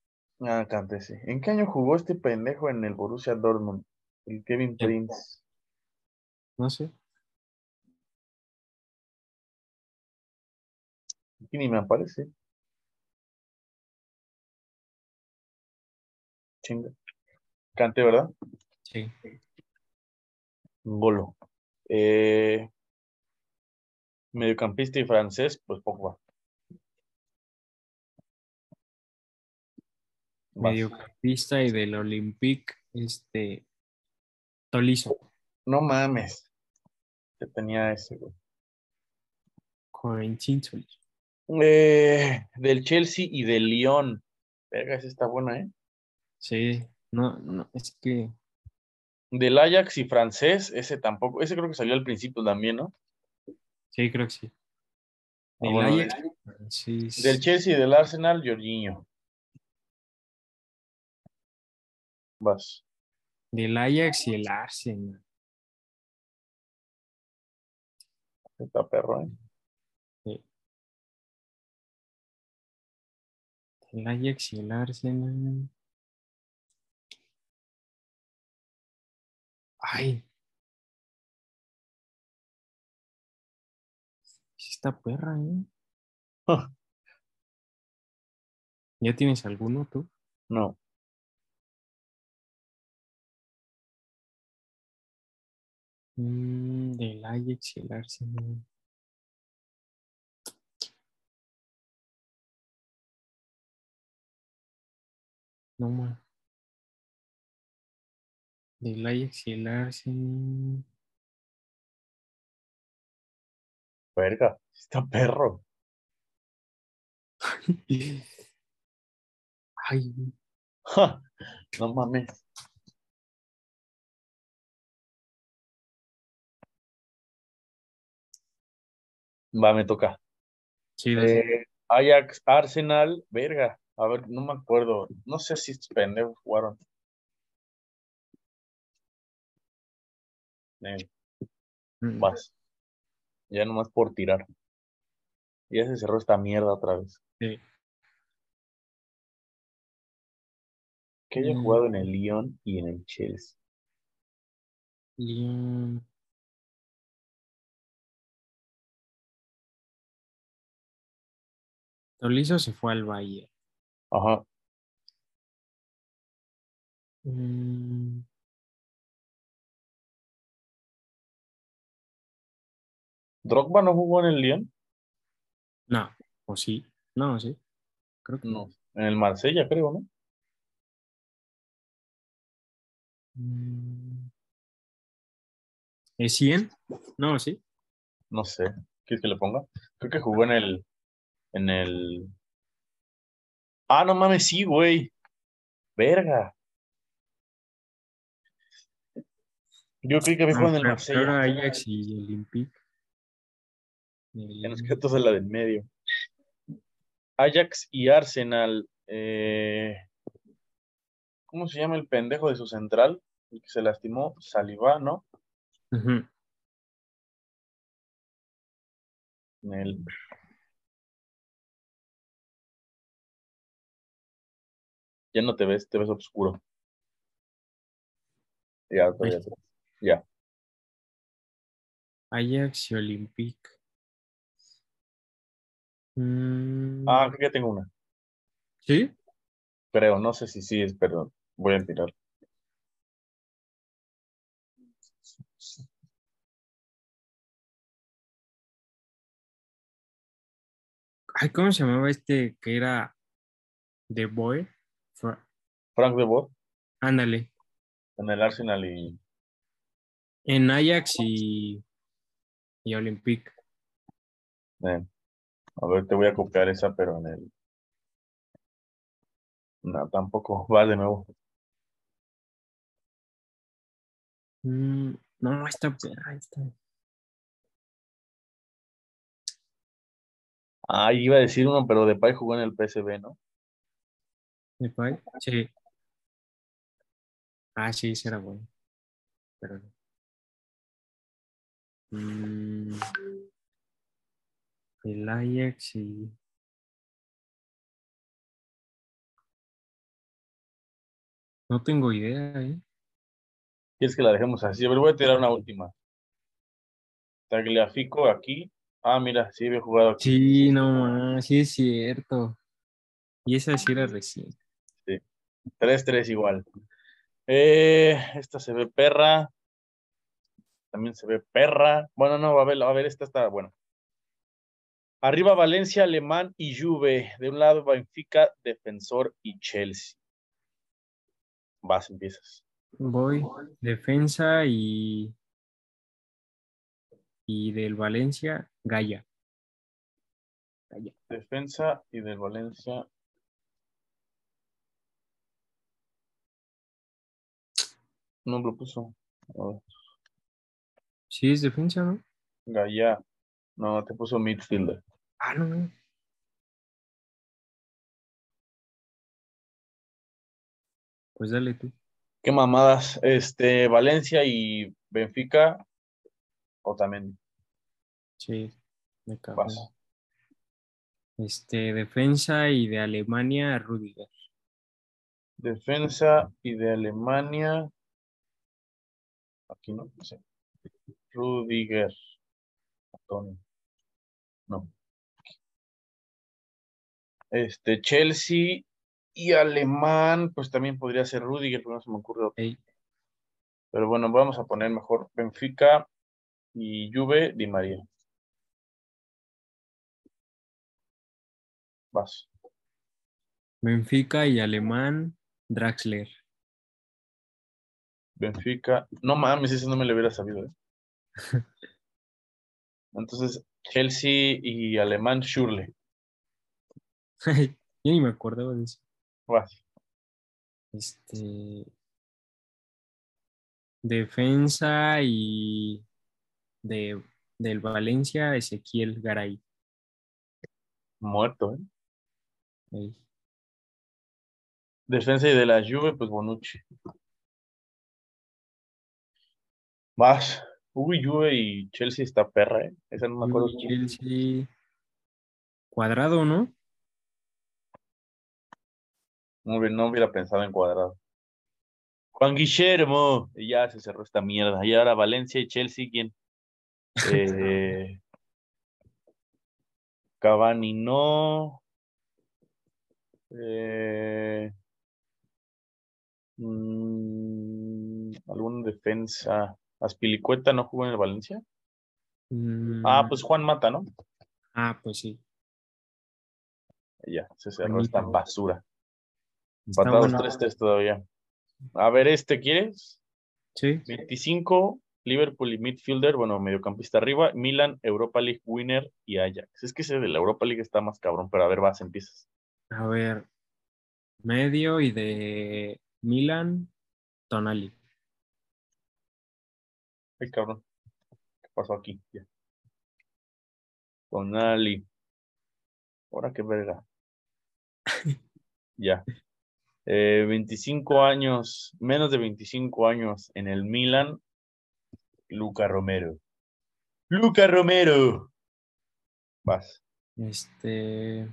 Ah, Kanté, sí. ¿En qué año jugó este pendejo en el Borussia Dortmund? El Kevin Ya. Prince. No sé. Aquí ni me aparece. Chinga. Kanté, ¿verdad? Sí. Golo. Eh, mediocampista y francés, pues Pogba. Vas. Mediocampista y del Olympique, este. Tolizo. No mames. Ya tenía ese, güey. Tolizo. Eh, del Chelsea y del Lyon. Verga, esa está buena, ¿eh? Sí. No, no, es que. Del Ajax y francés, ese tampoco. Ese creo que salió al principio también, ¿no? Sí, creo que sí. Ah, Del bueno, Ajax, sí, sí. Del Chelsea y del Arsenal, Jorginho. Vas. Del Ajax y el Arsenal. Está perro, ¿eh? El Ajax y el Arsenal. Ay. Esta perra, ¿eh? Ah. ¿Ya tienes alguno tú? No. Mm, del Ajax y el Arsenal. No más. Del Ajax y el Arsenal. Verga, está perro. Ay, Ja, No mames. Va, me toca. sí. Eh, Ajax, Arsenal, verga. A ver, no me acuerdo. No sé si estos pendejos jugaron. Eh, Mm, vas. Ya nomás por tirar. Ya se cerró esta mierda otra vez. sí. Que haya Mm. jugado en el Lyon y en el Chelsea. Lyon. Tolizo se fue al Valle. Ajá. Mm, Drogba no jugó en el Lyon. no, o sí. No, sí. Creo que No. En el Marsella, creo, ¿no? Mm. ¿Es 100? No, sí. No sé. ¿Quieres que le ponga? Creo que jugó en el. En el. Ah, no mames, sí, güey. Verga. Yo creí que había jugado en el pero- Marsella. Ajax y Olympique. Ya nos queda entonces la del medio. Ajax y Arsenal. eh, ¿Cómo se llama el pendejo de su central? El que se lastimó. Saliba, ¿no? Ujú. En el- Ya no te ves, te ves oscuro. Ya, todavía ya. Ajax y Olympique. Mm, Ah, creo que ya tengo una. ¿Sí? Creo, no sé si sí es, perdón. Voy a tirar. Ay, ¿cómo se llamaba este que era The Boy? Fra- Frank de Boer Ándale. en el Arsenal y En Ajax y, y Olympique. eh, a ver, te voy a copiar esa, pero en el. No, tampoco. Va de nuevo. Mm, no, esta perra, esta. Ah, iba a decir uno, pero Depay jugó en el PSV, ¿no? ¿De Pay? Sí. Ah, sí, ese era bueno. Pero no. Mm, el Ajax y. No tengo idea, ¿eh? ¿Quieres que la dejemos así? A ver, voy a tirar una última. Tagliafico aquí. Ah, mira, sí había jugado aquí. Sí, no más, sí es cierto. Y esa sí era recién. 3-3 igual. Eh, esta se ve perra. También se ve perra. Bueno, no, a ver, a ver, esta está buena. Arriba Valencia, Alemán y Juve. De un lado Benfica, Defensor y Chelsea. Vas, empiezas. Voy, defensa y. Y del Valencia, Gaya. Gaya. Defensa y del Valencia. No lo puso. Sí, es defensa, ¿no? Gaya. No, te puso midfielder. Ah, no. Pues dale tú. ¿Qué mamadas? Este, Valencia y Benfica. O también Sí, me cago. vas. Este, defensa y de Alemania, Rudiger. Defensa y de Alemania. Aquí no, no sé. Rudiger. Antonio. No. Este, Chelsea y alemán, pues también podría ser Rudiger, pero no se me ocurre otro. Ey, Pero bueno, vamos a poner mejor Benfica y Juve Di María. Vas. Benfica y alemán, Draxler. Benfica. No mames, ese no me lo hubiera sabido. ¿eh? Entonces, Chelsea y alemán Schürrle. Yo ni me acordaba de eso. Este. Defensa y de, del Valencia, Ezequiel Garay. Muerto, ¿eh? Defensa y de la Juve, pues Bonucci. Vas. Uy, Juve y Chelsea está perra, ¿eh? Esa no me acuerdo. Chelsea. Cuadrado, ¿no? No, hubiera- no hubiera pensado en cuadrado. Juan Guillermo. Y ya se cerró esta mierda. Y ahora Valencia y Chelsea, ¿quién? Eh, Cavani no. Eh, mm, ¿Alguna defensa? ¿Aspilicueta no jugó en el Valencia? Ah, Mm, pues Juan Mata, ¿no? Ah, pues sí. Ya, se cerró esta basura. Empatados bueno. 3-3 todavía. A ver, este, ¿quieres? Sí. 25, Liverpool y midfielder, bueno, mediocampista arriba, Milan, Europa League winner y Ajax. Es que ese de la Europa League está más cabrón, pero a ver, vas, empiezas. A ver. Medio y de Milan, Tonali. Ay, cabrón. ¿Qué pasó aquí? Ya. Con Ali. Ahora qué verga. Ya. Eh, 25 años, menos de 25 años en el Milan, Luca Romero. Luca Romero. Vas. Este.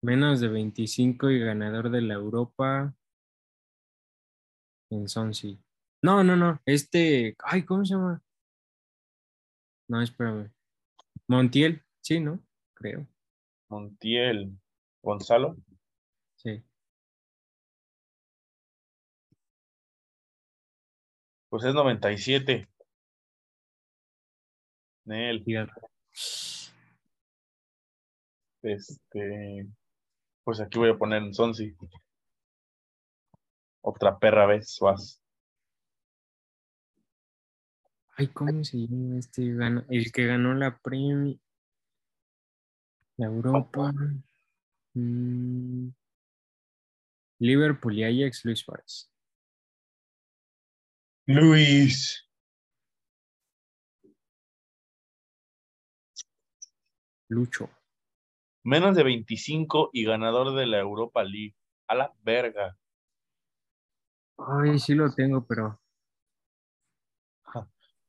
Menos de 25 y ganador de la Europa. En Sonsi. No, no, no. Este. Ay, ¿cómo se llama? No, espérame. Montiel, sí, ¿no? Creo. Montiel. Gonzalo. Pues es 97. Nel. Este. Pues aquí voy a poner en Sonsi. Otra perra vez, vas. Ay, ¿cómo se llama este? El que ganó la Premier. La Europa. Mm. Liverpool y Ajax, Luis Suárez. Luis. Lucho. Menos de 25 y ganador de la Europa League. A la verga. Ay, sí lo tengo, pero.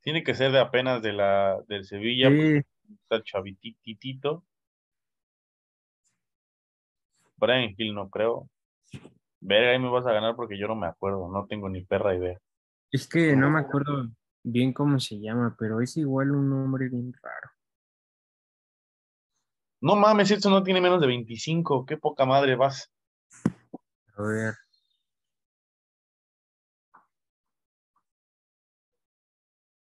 Tiene que ser de apenas de la del Sevilla. porque Sí, Está chavititito. Brian Hill no creo. Verga, ahí me vas a ganar porque yo no me acuerdo. No tengo ni perra idea. Es que no me acuerdo bien cómo se llama, pero es igual un nombre bien raro. No mames, esto no tiene menos de 25. Qué poca madre vas. A ver.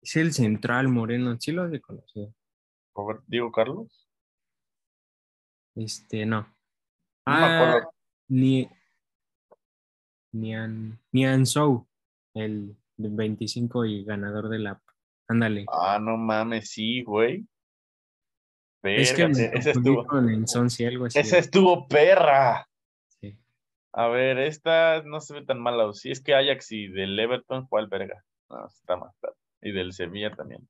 Es el Central Moreno, sí lo has de conocer. Robert- Diego Carlos. Este, no. Ah, ni. Nian, Nian Sou, el de 25 y ganador de la. Ándale. Ah, no mames, sí, güey. es que me ese estuvo. con el Sonsi, algo así. Ese estuvo perra. Sí. A ver, esta no se ve tan mala. Si es que Ajax y del Everton, ¿cuál verga? No, está más tarde. Y del Sevilla también.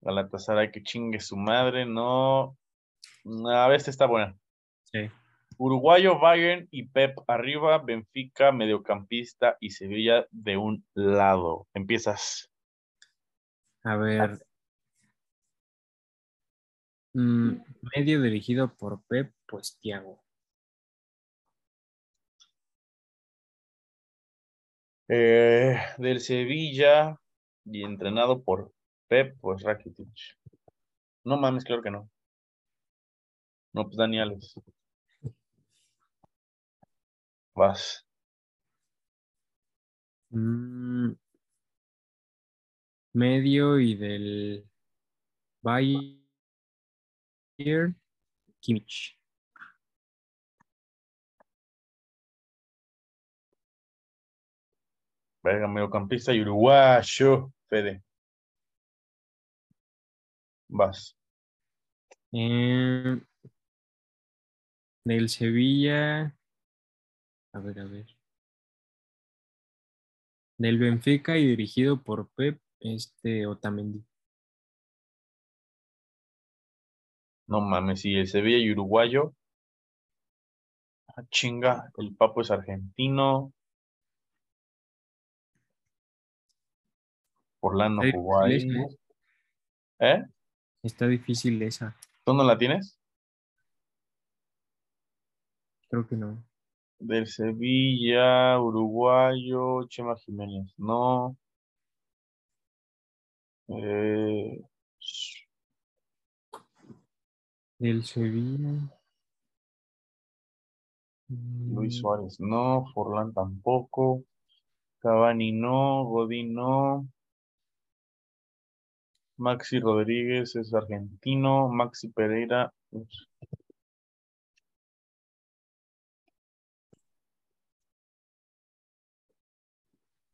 Galatasaray que chingue su madre, no. No, A ver, esta está buena. Sí. Uruguayo, Bayern y Pep arriba, Benfica, mediocampista y Sevilla de un lado. Empiezas. A ver. Mm, medio dirigido por Pep, pues Tiago. Eh, del Sevilla y entrenado por Pep, pues Rakitic. No mames, claro que no. No, pues Dani Alves. Vas. Mm, medio y del Bayern Kimmich. Verga, mediocampista y uruguayo. Fede. Vas. Eh, del Sevilla. A ver, a ver. Del Benfica y dirigido por Pep, este Otamendi. No mames, y el Sevilla y uruguayo. Ah, chinga, el Papo es argentino. Orlando esa, ¿Eh? Está difícil esa. ¿Tú no la tienes? Creo que no. Del Sevilla, uruguayo, Chema Jiménez. No. Eh, Del Sevilla. Mm, Luis Suárez, no. Forlán tampoco. Cavani, no. Godín, no. Maxi Rodríguez es argentino. Maxi Pereira.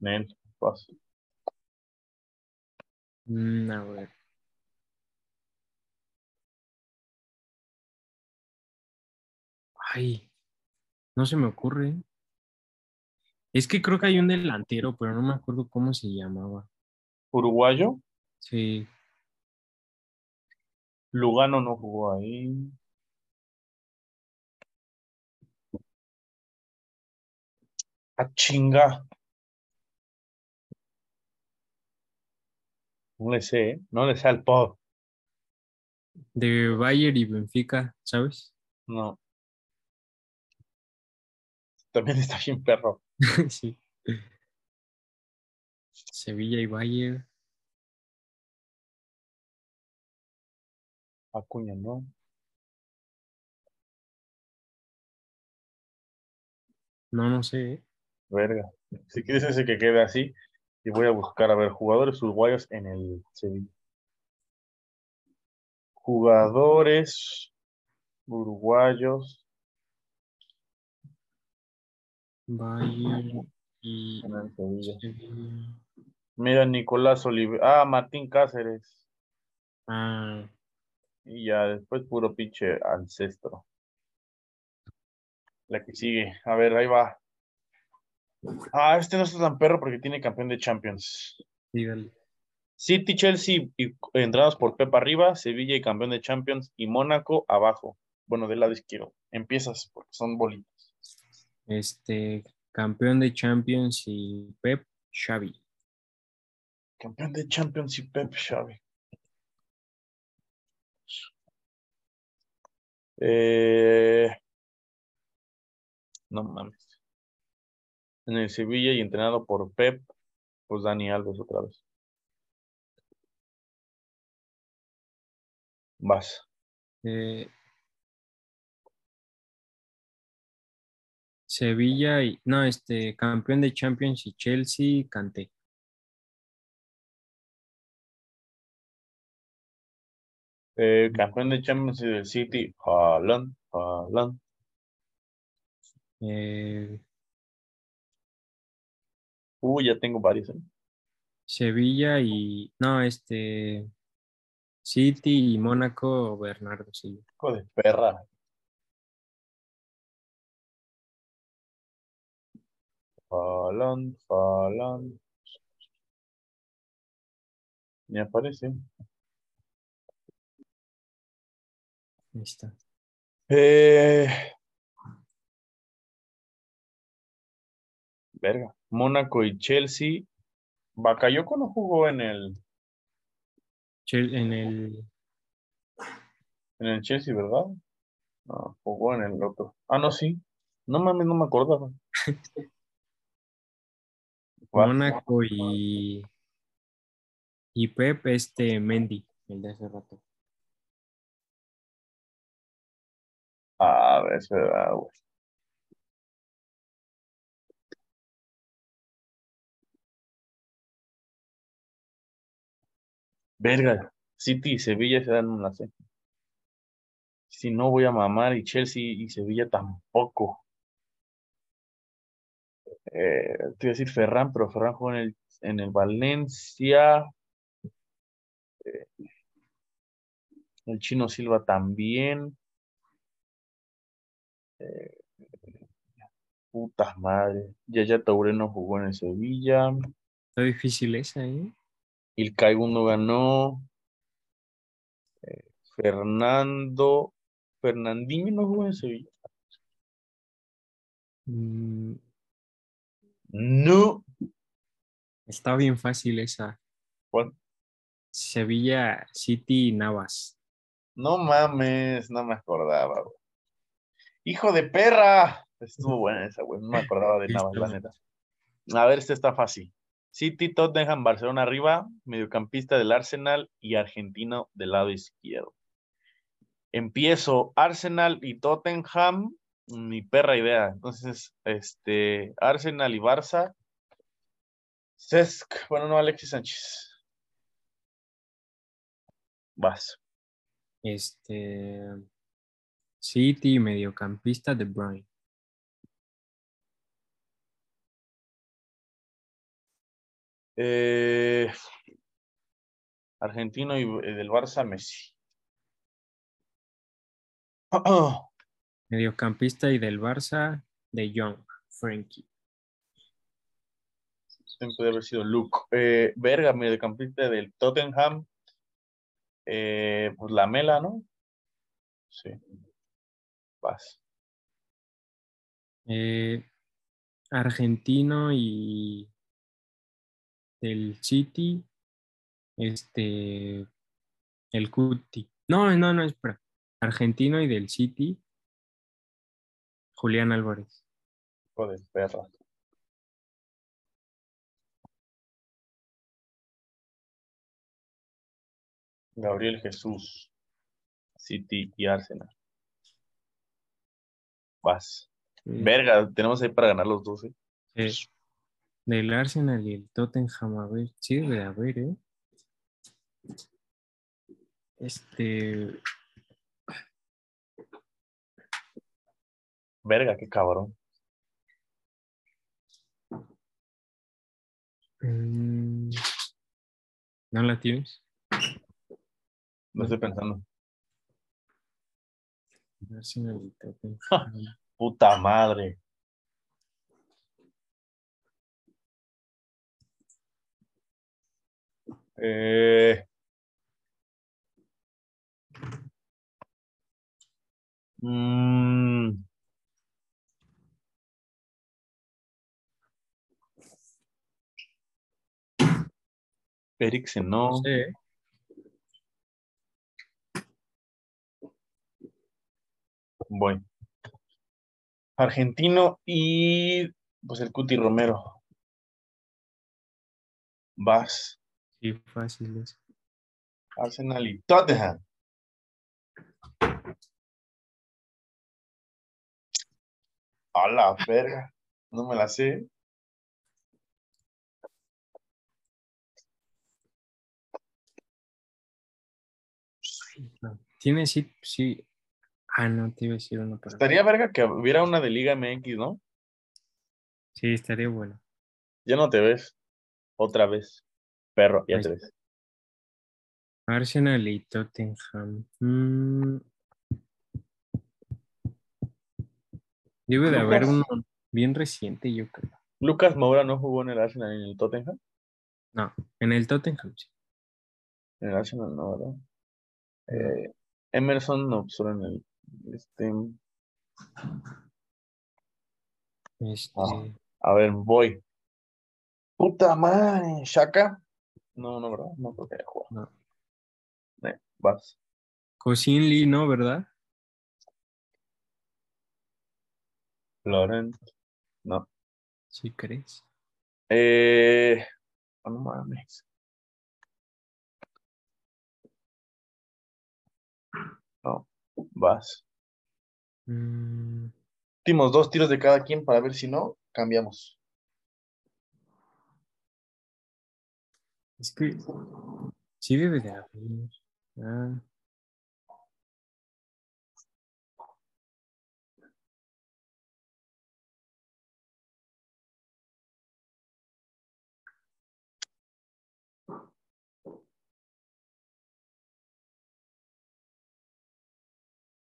Nel, paso. mm, a ver. Ay, no se me ocurre. Es que creo que hay un delantero, pero no me acuerdo cómo se llamaba. Uruguayo. Sí, Lugano no jugó ahí. A chinga. No le sé, ¿eh? No le sé al pop. de Bayern y Benfica, ¿sabes? No. También está bien perro. sí. Sevilla y Bayern. Acuña, ¿no? No, no sé. ¿eh? Verga. Si quieres ese que quede así, y voy a buscar, a ver, jugadores uruguayos en el Sevilla. Jugadores uruguayos Bayern y en el Sevilla. Sevilla. Mira, Nicolás Oliveira. Ah, Martín Cáceres. Ah, Y ya después puro pinche ancestro. La que sigue. A ver, ahí va. Ah, este no está tan perro porque tiene campeón de Champions. sí, dale. City, Chelsea y entrados por Pep arriba, Sevilla y campeón de Champions y Mónaco abajo. Bueno, del lado izquierdo. Empiezas porque son bolitas. Este, campeón de Champions y Pep Xavi. Campeón de Champions y Pep Xavi. Eh, no mames. En el Sevilla y entrenado por Pep, pues Dani Alves otra vez. Vas. Eh, Sevilla y no, este, campeón de Champions y Chelsea, Kanté. Eh, campeón de Champions y del City, Haaland, Haaland. Eh, Uy, ya tengo varios. ¿eh? Sevilla y no, este, City y Mónaco, Bernardo Silva. Hijo de perra. Haaland, Haaland. Me aparece. Ahí está. Eh, verga. Mónaco y Chelsea. Bakayoko no jugó en el. En el. En el Chelsea, ¿verdad? No, jugó en el otro. Ah, no, sí. No mames, no me acordaba. Mónaco y. Y Pep, este Mendy, el de hace rato. Ah, es verdad, ah, güey. Verga, City y Sevilla se dan una C. Si no voy a mamar y Chelsea y Sevilla tampoco. Eh, te iba a decir Ferran, pero Ferran jugó en el, en el Valencia. Eh, el Chino Silva también. Eh, puta madre. Yaya Taureno jugó en el Sevilla. Está difícil esa, ¿eh? El Caibundo ganó. Eh, Fernando. Fernandinho no jugó en Sevilla. Mm, No. está bien fácil esa. ¿Cuál? Sevilla City y Navas. No mames, no me acordaba, güey. Hijo de perra. Estuvo buena esa, güey. No me acordaba de nada, la neta. A ver, este está fácil. City, Tottenham, Barcelona arriba, mediocampista del Arsenal y argentino del lado izquierdo. Empiezo Arsenal y Tottenham, mi perra idea. Entonces, este, Arsenal y Barça. Cesc, bueno, no, Alexis Sánchez. Vas. Este City mediocampista de Bruyne. Eh, argentino y eh, del Barça, Messi. Mediocampista y del Barça de Young, Frankie. Siempre debe haber sido Luke. Eh, verga, mediocampista del Tottenham. Eh, pues la Mela, ¿no? Sí. Vas. Eh, argentino y del City, este, el Cuti. No, no, no, espera. Argentino y del City, Julián Álvarez. Hijo de perra. Gabriel Jesús. City y Arsenal. Vas. Verga, tenemos ahí para ganar los dos, ¿eh? Del Arsenal y el Tottenham, a ver, debe de haber, ¿eh? Este, Verga, qué cabrón. mm, ¿no la tienes? No estoy pensando. Arsenal y Tottenham. Puta madre. Eh, mm, Eriksen, no. No sé, ¿eh? Voy. Argentino y pues el Cuti Romero. Vas. Sí, fácil es. Arsenal y Tottenham. A la verga. No me la sé. Tiene sí, sí. Ah, no, te iba a decir uno para. Estaría verga que hubiera una de Liga MX, ¿no? Sí, estaría bueno. Ya no te ves. Otra vez. Perro, ya está. ves. Arsenal y Tottenham. Mm. Debe de haber uno bien reciente, yo creo. Lucas Moura no jugó en el Arsenal y en el Tottenham. No, en el Tottenham, sí. En el Arsenal no, ¿verdad? Eh, Emerson no, solo en el. Este, Este, Ah. a ver, voy. Puta madre, Shaka. No, no, ¿verdad? No creo que haya jugado. No. Eh, vas. Cosinli, ¿no? ¿Verdad? Laurent. No. ¿Sí crees? Eh, oh, no mames. No, vas. Mm, Últimos dos tiros de cada quien para ver si no, cambiamos. Es que sí debe de haber. Ah,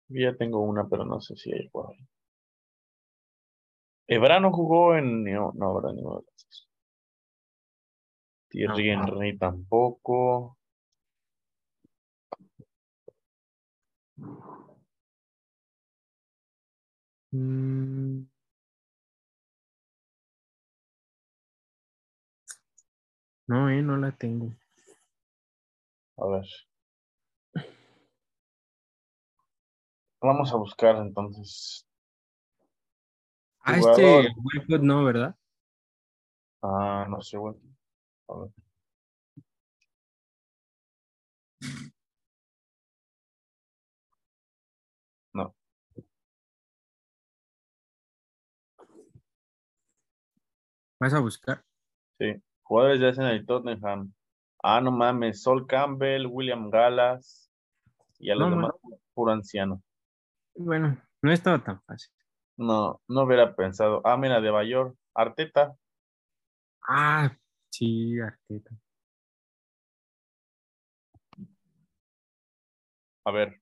ya tengo una, pero no sé si hay jugador. Ebrano jugó en. No, no, ¿verdad? Los dos. Thierry. Henry tampoco. mm. No, eh, no la tengo. A ver. Vamos a buscar entonces. Ah, Jugador. este no, ¿verdad? Ah, no sé. A. No. ¿Vas a buscar? Sí. Jugadores de Arsenal y Tottenham. Ah, no mames. Sol Campbell, William Gallas. Y a los No, demás, puro anciano. Bueno, no estaba tan fácil. No, no hubiera pensado. Ah, mira, de Bayor. Arteta. Ah, sí, Arteta. A ver.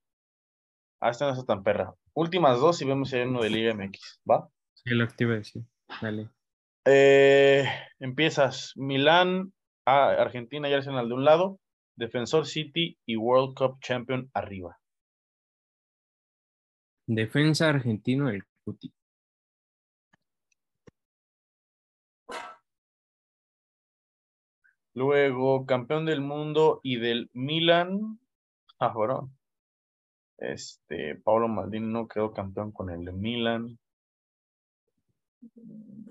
Ah, esta no está tan perra. Últimas dos y vemos si hay uno de Liga MX. ¿Va? Sí, lo que te iba a decir. Dale. Eh, empiezas. Milán, ah, Argentina y Arsenal de un lado. Defensor City y World Cup Champion arriba. Defensa argentino, el Cuti. Luego, campeón del mundo y del Milan. Ah, bueno. Este, Pablo Maldini no quedó campeón con el Milan.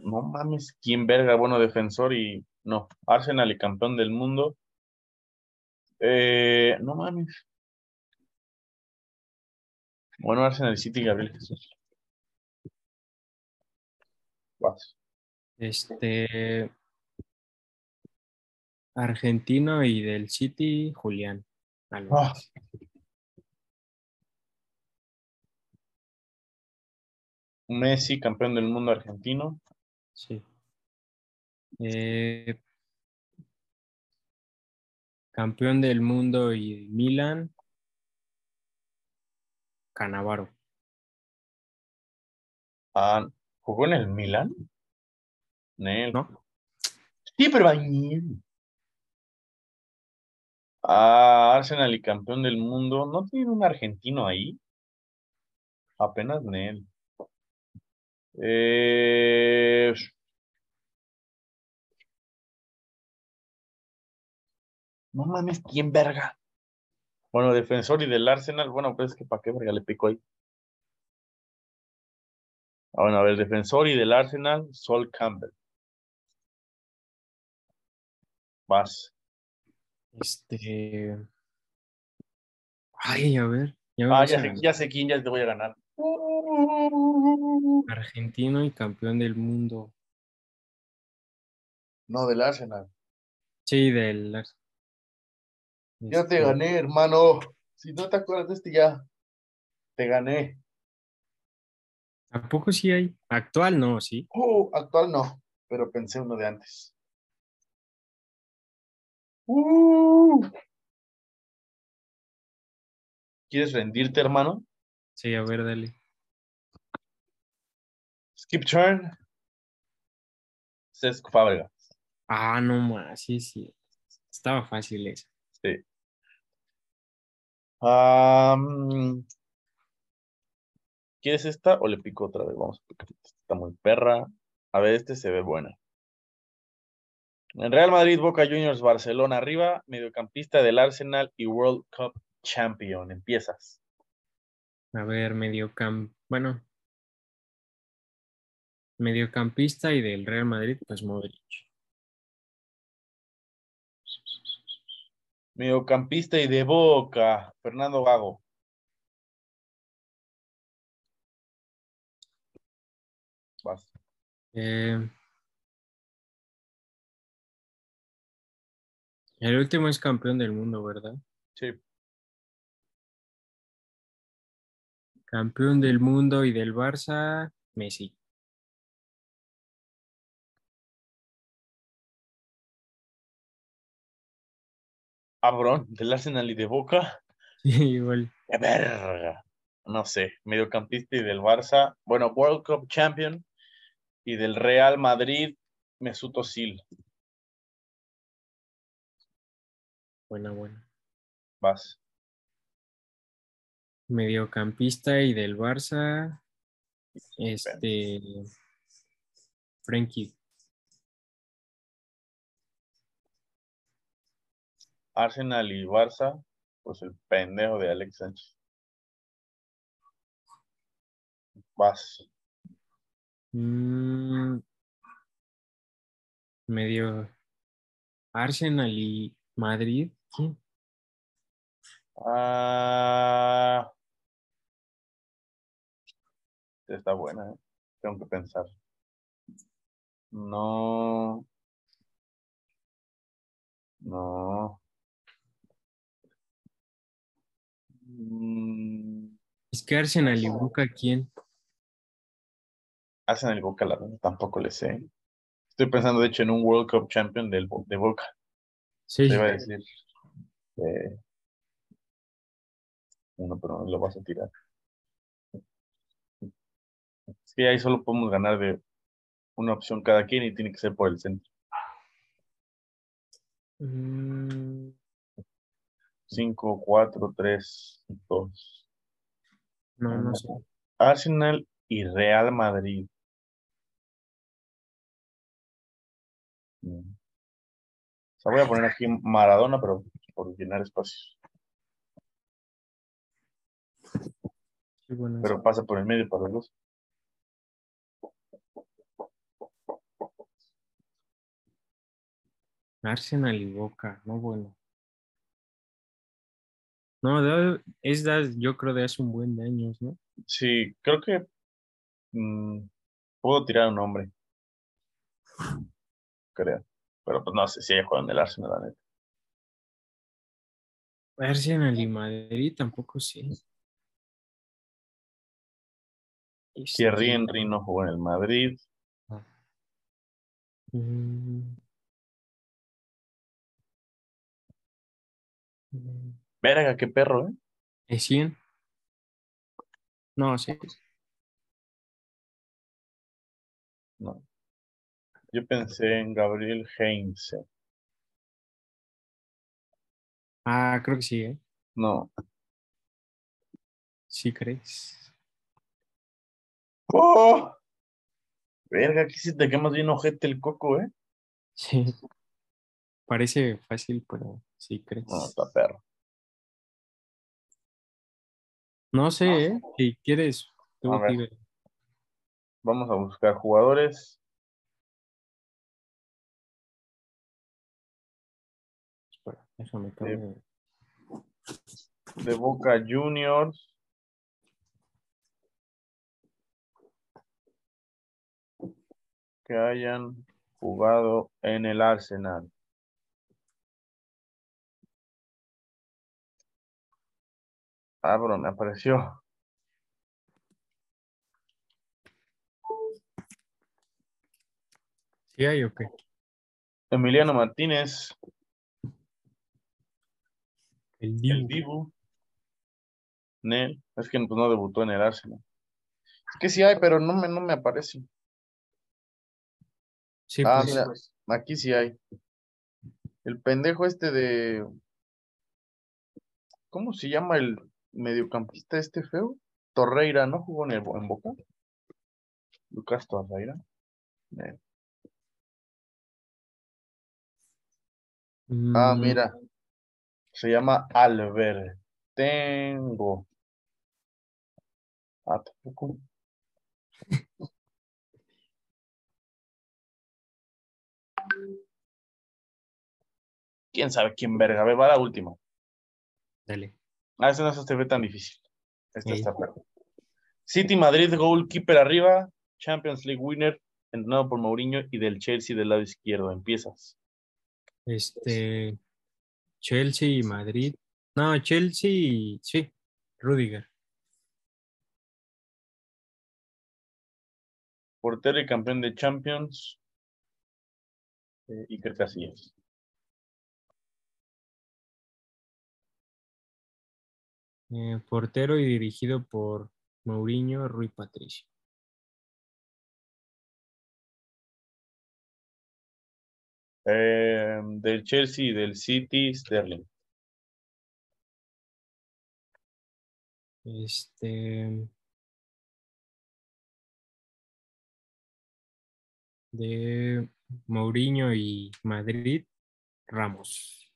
No mames, ¿quién verga? Bueno, defensor y no, Arsenal y campeón del mundo. Eh, no mames. Bueno, Arsenal City y Gabriel Jesús. Este. Argentino y del City, Julián. Ah. Messi, campeón del mundo argentino. Sí. Eh, campeón del mundo y Milan. Canavaro. Ah, ¿jugó en el Milan? ¿No? Sí, pero ahí. Ah, Arsenal y campeón del mundo. ¿No tiene un argentino ahí? Apenas Nel. Eh, No mames, ¿quién verga? Bueno, defensor y del Arsenal. Bueno, pues es que para qué verga le pico ahí. Ah, bueno, a ver, defensor y del Arsenal, Sol Campbell. Vas. Este. Ay, a ver. Ya Ah, ya sé, ganar. ya sé quién, ya te voy a ganar. Argentino y campeón del mundo. No, del Arsenal. Sí, del. Ars- Ya te Este, gané, hermano. Si no te acuerdas de este, ya. Te gané. ¿A poco sí hay? Actual no, sí. Uh, actual no, pero pensé uno de antes. Uh. ¿Quieres rendirte, hermano? Sí, a ver, dale. Skip turn. Cesc Fábregas. Ah, no más, sí, sí. Estaba fácil esa. Sí. Am, ¿Quieres esta o le pico otra vez? Vamos a picar. Esta Está muy perra. A ver, este se ve buena. En Real Madrid, Boca Juniors, Barcelona arriba, mediocampista del Arsenal y World Cup Champion. Empiezas. A ver, mediocamp, bueno. Mediocampista y del Real Madrid, pues Modric. Mediocampista y de Boca, Fernando Gago. Vas. Eh... el último es campeón del mundo, ¿verdad? Sí. Campeón del mundo y del Barça, Messi. Cabrón, del Arsenal y de Boca. Sí, igual. ¡Qué verga! No sé, mediocampista y del Barça. Bueno, World Cup Champion y del Real Madrid, Mesut Özil. Buena, buena. Vas. Mediocampista y del Barça, este. Frenkie. Arsenal y Barça, pues el pendejo de Alex Sánchez. Vas. Mm, medio Arsenal y Madrid. ¿Quién? Ah, está buena, ¿eh? Tengo que pensar. No. No. Mm, Es que Arsenal y Boca, ¿quién? hacen el Boca, la verdad, tampoco le sé. Estoy pensando, de hecho, en un World Cup Champion del, de Boca. Sí, Te iba a decir. eh, uno, pero lo vas a tirar. Que ahí solo podemos ganar de una opción cada quien y tiene que ser por el centro. Mm, 5, 4, 3, 2. no, no sé. Arsenal y Real Madrid. Mm. Sea, voy a poner aquí Maradona, pero por llenar espacios. Bueno. Pero pasa por el medio para los. Arsenal y Boca, no bueno. No, de- es de- yo creo de hace un buen de años, ¿no? Sí, creo que mm, puedo tirar un nombre. Creo. Pero pues no sé si haya jugado en el Arsenal, la neta. Arsenal y Madrid tampoco sí. Thierry Este, Henry no jugó en el Madrid. mm, mm, Verga, qué perro, ¿eh? ¿Es 100? No, sí. No. Yo pensé en Gabriel Heinze. Ah, creo que sí, ¿eh? No. Sí crees. ¡Oh! Verga, aquí sí te quemas bien ojete el coco, ¿eh? Sí. Parece fácil, pero sí crees. No, está perro. No sé, ¿eh? Si quieres, tú A ver. Vamos a buscar jugadores. De Boca Juniors. Que hayan jugado en el Arsenal. Ah, bro, me apareció. ¿Sí hay o qué? Emiliano Martínez, El el Dibu. Nel, es que pues, no debutó en el Arsenal. Es que sí hay, pero no me, no me aparece. Sí, Ah, pues, mira, aquí sí hay. El pendejo este de. ¿Cómo se llama el mediocampista este feo? Torreira, ¿no jugó en, el, en Boca? Lucas Torreira. Ah, mm, mira. Se llama Albertengo. Ah, tampoco. ¿Quién sabe quién verga? Ve, va la última. Dale. Ah, ese no se ve tan difícil. Este Ey. está perro. City Madrid, goalkeeper arriba. Champions League winner. entrenado por Mourinho, y del Chelsea del lado izquierdo. Empiezas. Este, Chelsea y Madrid. No, Chelsea, sí, Rudiger. Portero y campeón de Champions, eh, Iker Casillas. Eh, portero y dirigido por Mourinho, Rui Patricio. Eh, del Chelsea y del City, Sterling. Este. De Mourinho y Madrid, Ramos.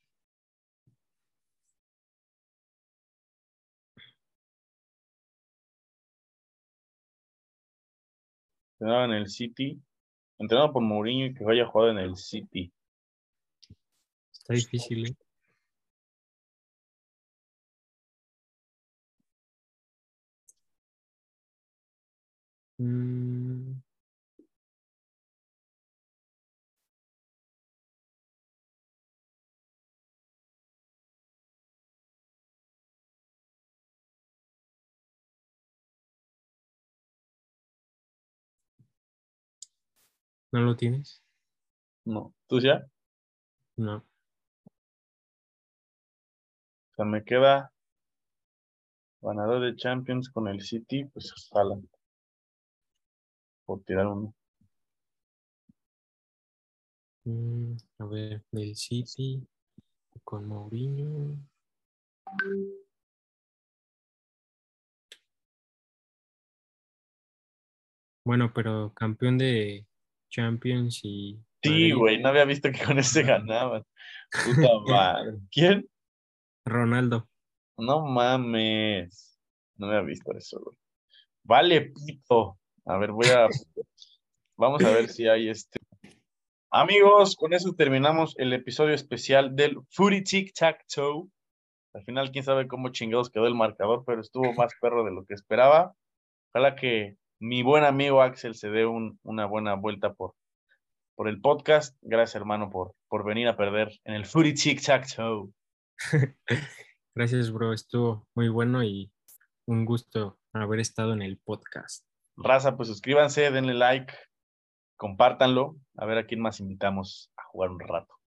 Entrenado en el City. Entrenado por Mourinho y que vaya jugado en el City. Está difícil, ¿eh? Mm, ¿No lo tienes? No. ¿Tú ya? No. Sea, me queda ganador de Champions con el City, pues Haaland. Por tirar uno. Mm, a ver, del City con Mourinho. Bueno, pero campeón de Champions y Sí, güey, no había visto que con ese ganaban. Puta madre. ¿Quién? Ronaldo. No mames. No había visto eso, güey. Vale, pito. A ver, voy a. Vamos a ver si hay este. Amigos, con eso terminamos el episodio especial del Footy Tic Tac Toe. Al final, quién sabe cómo chingados quedó el marcador, pero estuvo más perro de lo que esperaba. Ojalá que mi buen amigo Axel se dé un- una buena vuelta por, por el podcast. Gracias, hermano, por, por venir a perder en el Footy Tic Tac Toe. Gracias, bro. Estuvo muy bueno y un gusto haber estado en el podcast. Raza, pues suscríbanse, denle like, compártanlo. A ver a quién más invitamos a jugar un rato.